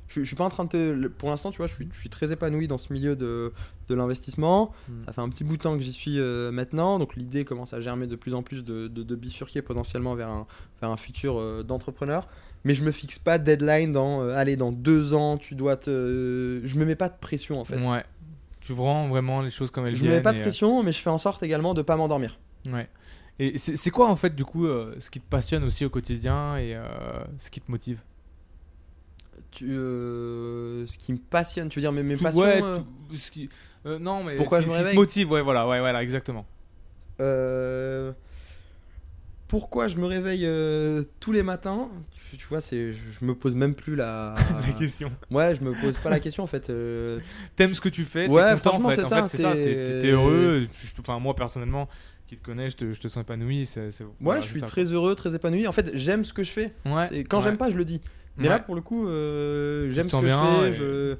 Je, je suis pas en train de te... Pour l'instant, tu vois, je suis, je suis très épanoui dans ce milieu de, de l'investissement. Mm. Ça fait un petit bout de temps que j'y suis euh, maintenant, donc l'idée commence à germer de plus en plus de, de- de bifurquer potentiellement vers un, vers un futur euh, d'entrepreneur. Mais je me fixe pas de deadline dans, euh, allez, dans deux ans, tu dois te... je me mets pas de pression en fait. Ouais. Tu rends vraiment les choses comme elles Je me viennent. mets pas de euh, pression, mais je fais en sorte également de pas m'endormir. Ouais. Et c'est quoi en fait du coup ce qui te passionne aussi au quotidien et ce qui te motive? Tu, euh, ce qui me passionne, tu veux dire mes, mes passions Ouais, euh, tout- ce qui- euh, non mais Pourquoi ce je qui- me réveille motive, ouais voilà, ouais voilà, exactement. euh, Pourquoi je me réveille tous les matins? Tu, tu vois, c'est, je, je me pose même plus la... La question. Ouais, je me pose pas la question en fait. T'aimes ce que tu fais, t'es Ouais, content, franchement, en fait. En ça, fait, c'est ça, t'es- t'es t'es heureux. Enfin moi personnellement, qui te connais, je te, je te sens épanoui. c'est- Ouais, voilà, je suis ça, très heureux, très épanoui. En fait, j'aime ce que je fais. Ouais. Quand ouais. j'aime pas, je le dis. Mais Ouais. là, pour le coup, euh, j'aime ce que bien je fais. et- Je...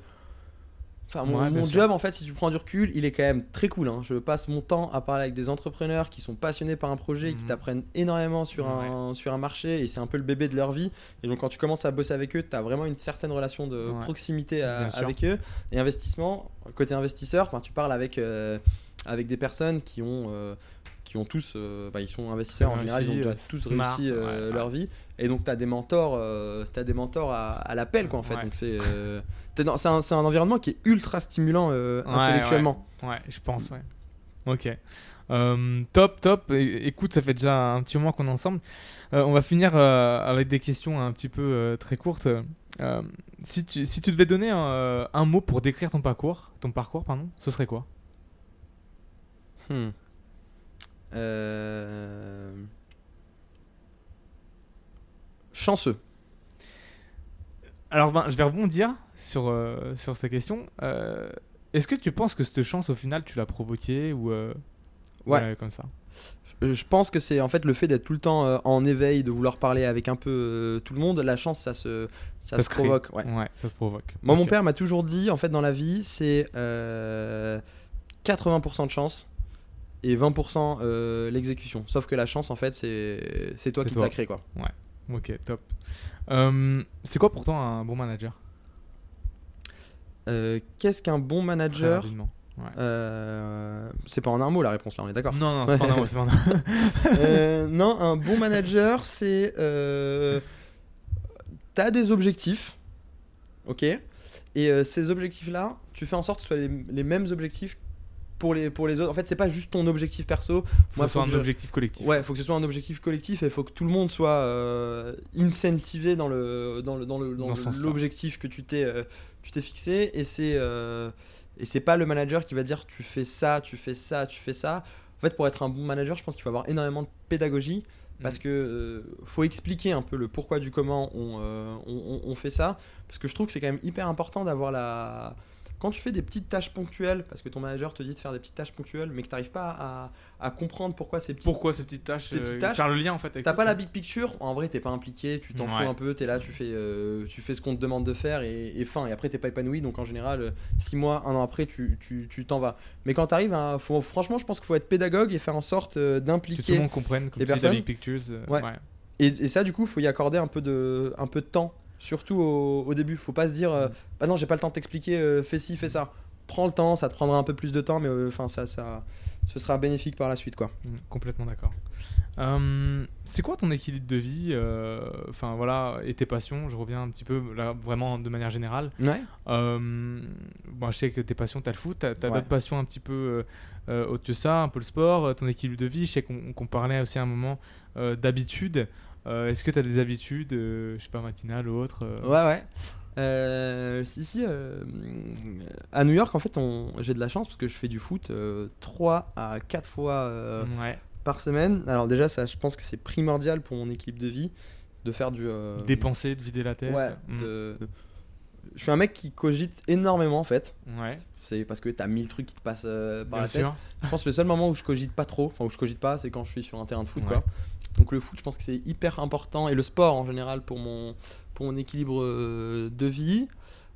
Enfin, mon, Ouais, sûr. job, en fait, si tu prends du recul, il est quand même très cool. hein. Je passe mon temps à parler avec des entrepreneurs qui sont passionnés par un projet, qui Mhm. t'apprennent énormément sur, un, sur un marché, et c'est un peu le bébé de leur vie. Et donc, quand tu commences à bosser avec eux, tu as vraiment une certaine relation de Ouais. proximité à- avec eux. Et investissement, côté investisseur, tu parles avec, euh, avec des personnes qui ont. euh, qui ont tous, euh, bah, ils sont investisseurs en général, ils ont euh, tous smart, réussi euh, ouais, leur vie. Et donc, tu as des mentors, t'as des mentors à, à l'appel, quoi, en fait. Donc, c'est un, un environnement qui est ultra stimulant intellectuellement. Ouais, je pense, ouais. Ok. Euh, top, top. É- écoute, ça fait déjà un petit moment qu'on est ensemble. Euh, on va finir euh, avec des questions un petit peu très courtes. Si, tu, si tu devais donner un, un mot pour décrire ton parcours, ton parcours, pardon, ce serait quoi? Hmm. Euh, Chanceux. Alors, ben, je vais rebondir sur, euh, sur ces questions. Euh, Est-ce que tu penses que cette chance, au final, tu l'as provoquée ou euh, Ouais. voilà, comme ça? Je pense que c'est en fait le fait d'être tout le temps euh, en éveil, de vouloir parler avec un peu tout le monde. La chance, ça se, ça Ça se provoque. ouais. ça se provoque. Moi, mon père m'a toujours dit, en fait, dans la vie, c'est euh, 80% de chance et 20% euh, l'exécution. Sauf que la chance, en fait, c'est c'est toi qui t'as créé quoi. Ok, top. Euh, c'est quoi pour toi un bon manager? Euh, Qu'est-ce qu'un bon manager? Euh, C'est pas en un mot la réponse là, on est d'accord. Non, non, c'est pas un mot, pas un non, un bon manager, c'est. T'as des objectifs, ok? Et ces objectifs-là, tu fais en sorte que ce soit les, les mêmes objectifs pour les, pour les autres. En fait, c'est pas juste ton objectif perso. Faut Moi, que ce soit un je- objectif collectif. Ouais, faut que ce soit un objectif collectif et il faut que tout le monde soit euh, incentivé dans le dans le dans le dans l'objectif que tu t'es euh, tu t'es fixé et c'est euh, et c'est pas le manager qui va dire tu fais ça, tu fais ça, tu fais ça. En fait, pour être un bon manager, je pense qu'il faut avoir énormément de pédagogie parce Mm. que euh, faut expliquer un peu le pourquoi du comment on, euh, on- on fait ça parce que je trouve que c'est quand même hyper important d'avoir la quand tu fais des petites tâches ponctuelles parce que ton manager te dit de faire des petites tâches ponctuelles mais que tu n'arrives pas à, à comprendre pourquoi ces petites Pourquoi ces petites tâches Ces petites euh, tâches, Faire le lien en fait T'as pas la big picture, en vrai t'es pas impliqué, tu t'en Ouais. fous un peu, t'es là, tu fais, euh, tu fais ce qu'on te demande de faire et, et fin, et après t'es pas épanoui, donc en général, euh, six mois, un an après, tu tu- tu t'en vas. Mais quand t'arrives, à, faut, franchement, je pense qu'il faut être pédagogue et faire en sorte euh, Que tout le d'impliquer. monde comprenne, comme les tu personnes. big pictures. euh, Ouais. Et, et ça, du coup, faut y accorder un peu de, un peu de temps, surtout au, au début. Faut pas se dire, euh, bah non, j'ai pas le temps de t'expliquer, euh, fais ci, fais ça. Prends le temps, ça te prendra un peu plus de temps, mais euh, enfin, ça, ça, ce sera bénéfique par la suite, quoi. Mm, Complètement d'accord. Euh, c'est quoi ton équilibre de vie euh, Enfin voilà, et tes passions? Je reviens un petit peu là, vraiment de manière générale. Ouais. Euh, bon, je sais que tes passions, t'as le foot, t'as Ouais. d'autres passions un petit peu euh, euh, autres que ça, un peu le sport, euh, ton équilibre de vie. Je sais qu'on parlait aussi à un moment euh, d'habitudes. Euh, Est-ce que t'as des habitudes, euh, je sais pas, matinales ou autres euh, Ouais, ouais. Euh, si, si. euh, à New York, en fait, on- j'ai de la chance parce que je fais du foot 3 à 4 fois euh, Ouais. par semaine. Alors, déjà, ça, je pense que c'est primordial pour mon équipe de vie de faire du. euh, Dépenser, de vider la tête. Ouais. Mm. de- Je suis un mec qui cogite énormément, en fait. Ouais, C'est parce que t'as mille trucs qui te passent euh, par bien la tête. sûr. Je pense que le seul moment où je cogite pas trop, enfin où je cogite pas, c'est quand je suis sur un terrain de foot, Ouais. quoi. Donc le foot, je pense que c'est hyper important et le sport en général pour mon pour mon équilibre euh, de vie.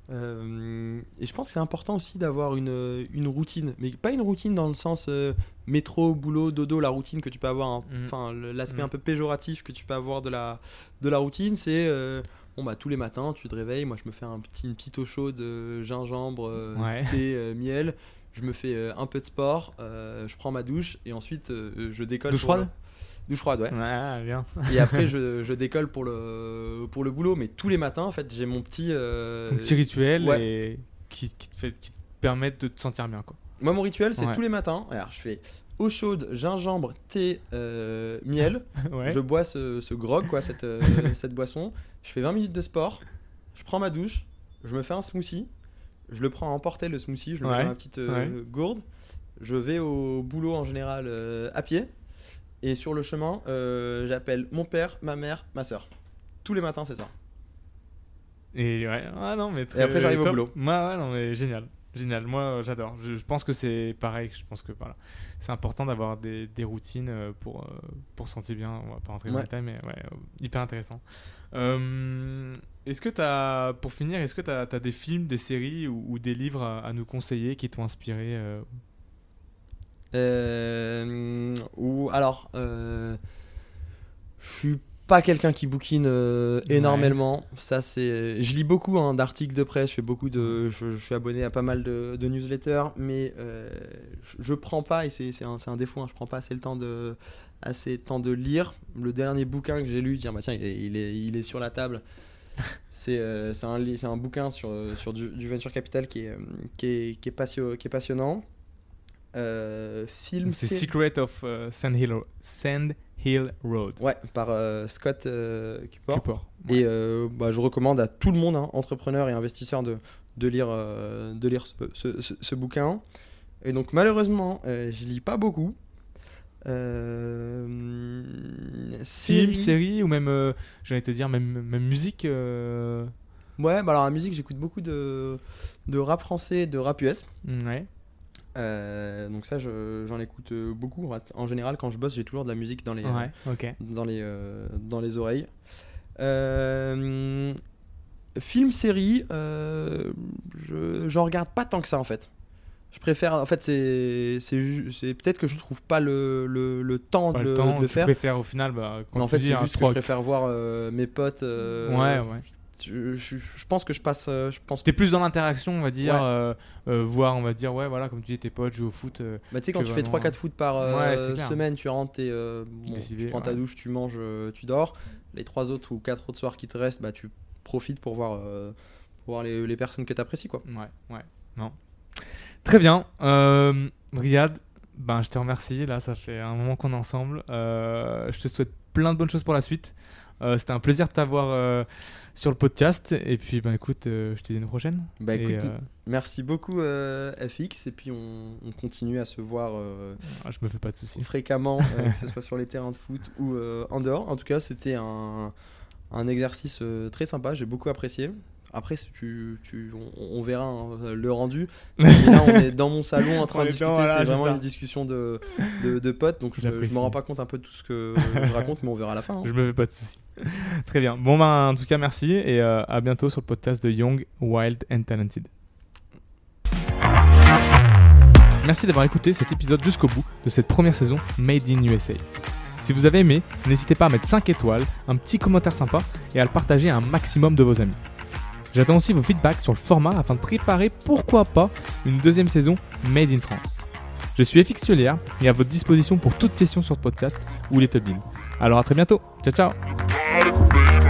Euh, et je pense que c'est important aussi d'avoir une, une routine, mais pas une routine dans le sens euh, métro, boulot, dodo, la routine que tu peux avoir, hein. Mm. enfin l'aspect Mm. un peu péjoratif que tu peux avoir de la, de la routine, c'est euh, bon bah tous les matins tu te réveilles, moi je me fais un petit, une petite eau chaude, gingembre, Ouais. thé, miel, je me fais un peu de sport, je prends ma douche et ensuite je décolle. Douche froide? Douche froide, ouais. Ouais, bien. Et après, je, je décolle pour le, pour le boulot. Mais tous les matins, en fait, j'ai mon petit. euh, Ton petit rituel ouais. et qui, qui te fait, qui te permet de te sentir bien quoi. Moi, mon rituel, c'est Ouais. tous les matins. Alors, je fais eau chaude, gingembre, thé, euh, miel. Ouais. Je bois ce, ce grog, quoi, cette, euh, cette boisson. Je fais 20 minutes de sport. Je prends ma douche. Je me fais un smoothie. Je le prends à emporter, le smoothie. Je le Ouais. mets dans ma petite euh, gourde. Je vais au boulot en général à pied. Et sur le chemin, euh, j'appelle mon père, ma mère, ma soeur. Tous les matins, c'est ça. Et ouais, ah non, mais très, après, j'arrive au boulot. Moi, ouais, non, mais génial. Génial, moi euh, j'adore. Je, je pense que c'est pareil. Je pense que voilà, c'est important d'avoir des, des routines euh, pour, pour se sentir bien. On va pas rentrer dans le détail, mais ouais, hyper intéressant. Euh, est-ce que tu as, pour finir, est-ce que tu as, des films, des séries ou, ou des livres à, à nous conseiller qui t'ont inspiré euh, Euh, ou alors, euh, je suis pas quelqu'un qui bouquine euh, Ouais. énormément. Ça, c'est. Je lis beaucoup hein, d'articles de presse. Je fais beaucoup de. Je, je suis abonné à pas mal de, de newsletters, mais euh, je, je prends pas et c'est un, défaut. hein, je prends pas assez le temps de assez temps de lire. Le dernier bouquin que j'ai lu, tiens, bah tiens, il est, il est, il est sur la table. C'est un, bouquin sur, sur du, du venture capital qui est, qui est, qui est, passio- qui est passionnant. Euh, film, C'est Secret of euh, Sand, Hill, Sand Hill Road. Ouais, par euh, Scott euh, Cupor. Cupor. Et euh, bah, je recommande à tout le monde, hein, entrepreneur et investisseur, de, de lire, de lire ce, ce- ce- ce bouquin. Et donc malheureusement, je lis pas beaucoup. Film, série- ou même, j'allais te dire, même, même musique Ouais, bah alors la musique, j'écoute beaucoup de, de rap français, de rap US. Ouais. Euh, donc ça, je- j'en écoute euh, beaucoup. En général, quand je bosse, j'ai toujours de la musique dans les, Ouais, ok. dans les, euh, dans les oreilles. Euh, film, série, euh, je j'en regarde pas tant que ça en fait. Je préfère, en fait, c'est peut-être que je trouve pas le, le, le temps, Pas de, le temps, de le faire. préfères au final, bah, quand Mais en fait, c'est juste que je préfère voir euh, mes potes. euh, Ouais, ouais. Je, je- je pense que je passe. euh, Je pense T'es plus dans l'interaction, on va dire, Ouais. euh, euh, voir, on va dire, ouais, voilà, comme tu dis, tes potes jouent au foot. euh, Bah, tu sais, quand tu fais vraiment, 3-4 foot par Ouais, semaine, tu rentres, euh, bon, tu prends ta ouais. douche, tu manges, tu dors. Les 3 autres ou 4 autres soirs qui te restent, bah, tu profites pour voir, pour voir les, les personnes que tu apprécies. Quoi. Ouais, ouais, non. Très bien. Riyad, ben, je te remercie. Là, ça fait un moment qu'on est ensemble. Je te souhaite plein de bonnes choses pour la suite. Euh, C'était un plaisir de t'avoir euh, sur le podcast. Et puis, ben, écoute, euh, je te dis à une prochaine. Bah, Et, écoute, euh, merci beaucoup euh, FX et puis on, on continue à se voir ah, je me fais pas de soucis. fréquemment, que ce soit sur les terrains de foot ou en dehors. En tout cas, c'était un, un exercice très sympa, j'ai beaucoup apprécié. Après, tu, tu, on, on verra hein, le rendu. Là, on est dans mon salon en train de discuter. voilà, c'est vraiment ça. une discussion de, de, de potes. Donc, je, J'apprécie. me rends pas compte un peu de tout ce que je raconte, mais on verra à la fin. hein. Je me fais pas de soucis. Très bien. Bon, ben, en tout cas, merci. Et euh, à bientôt sur le podcast de Young, Wild and Talented. Merci d'avoir écouté cet épisode jusqu'au bout de cette première saison Made in USA. Si vous avez aimé, n'hésitez pas à mettre 5 étoiles, un petit commentaire sympa et à le partager à un maximum de vos amis. J'attends aussi vos feedbacks sur le format afin de préparer, pourquoi pas, une deuxième saison Made in France. Je suis FX et à votre disposition pour toute question sur ce podcast ou Little Bean. Alors à très bientôt. Ciao ciao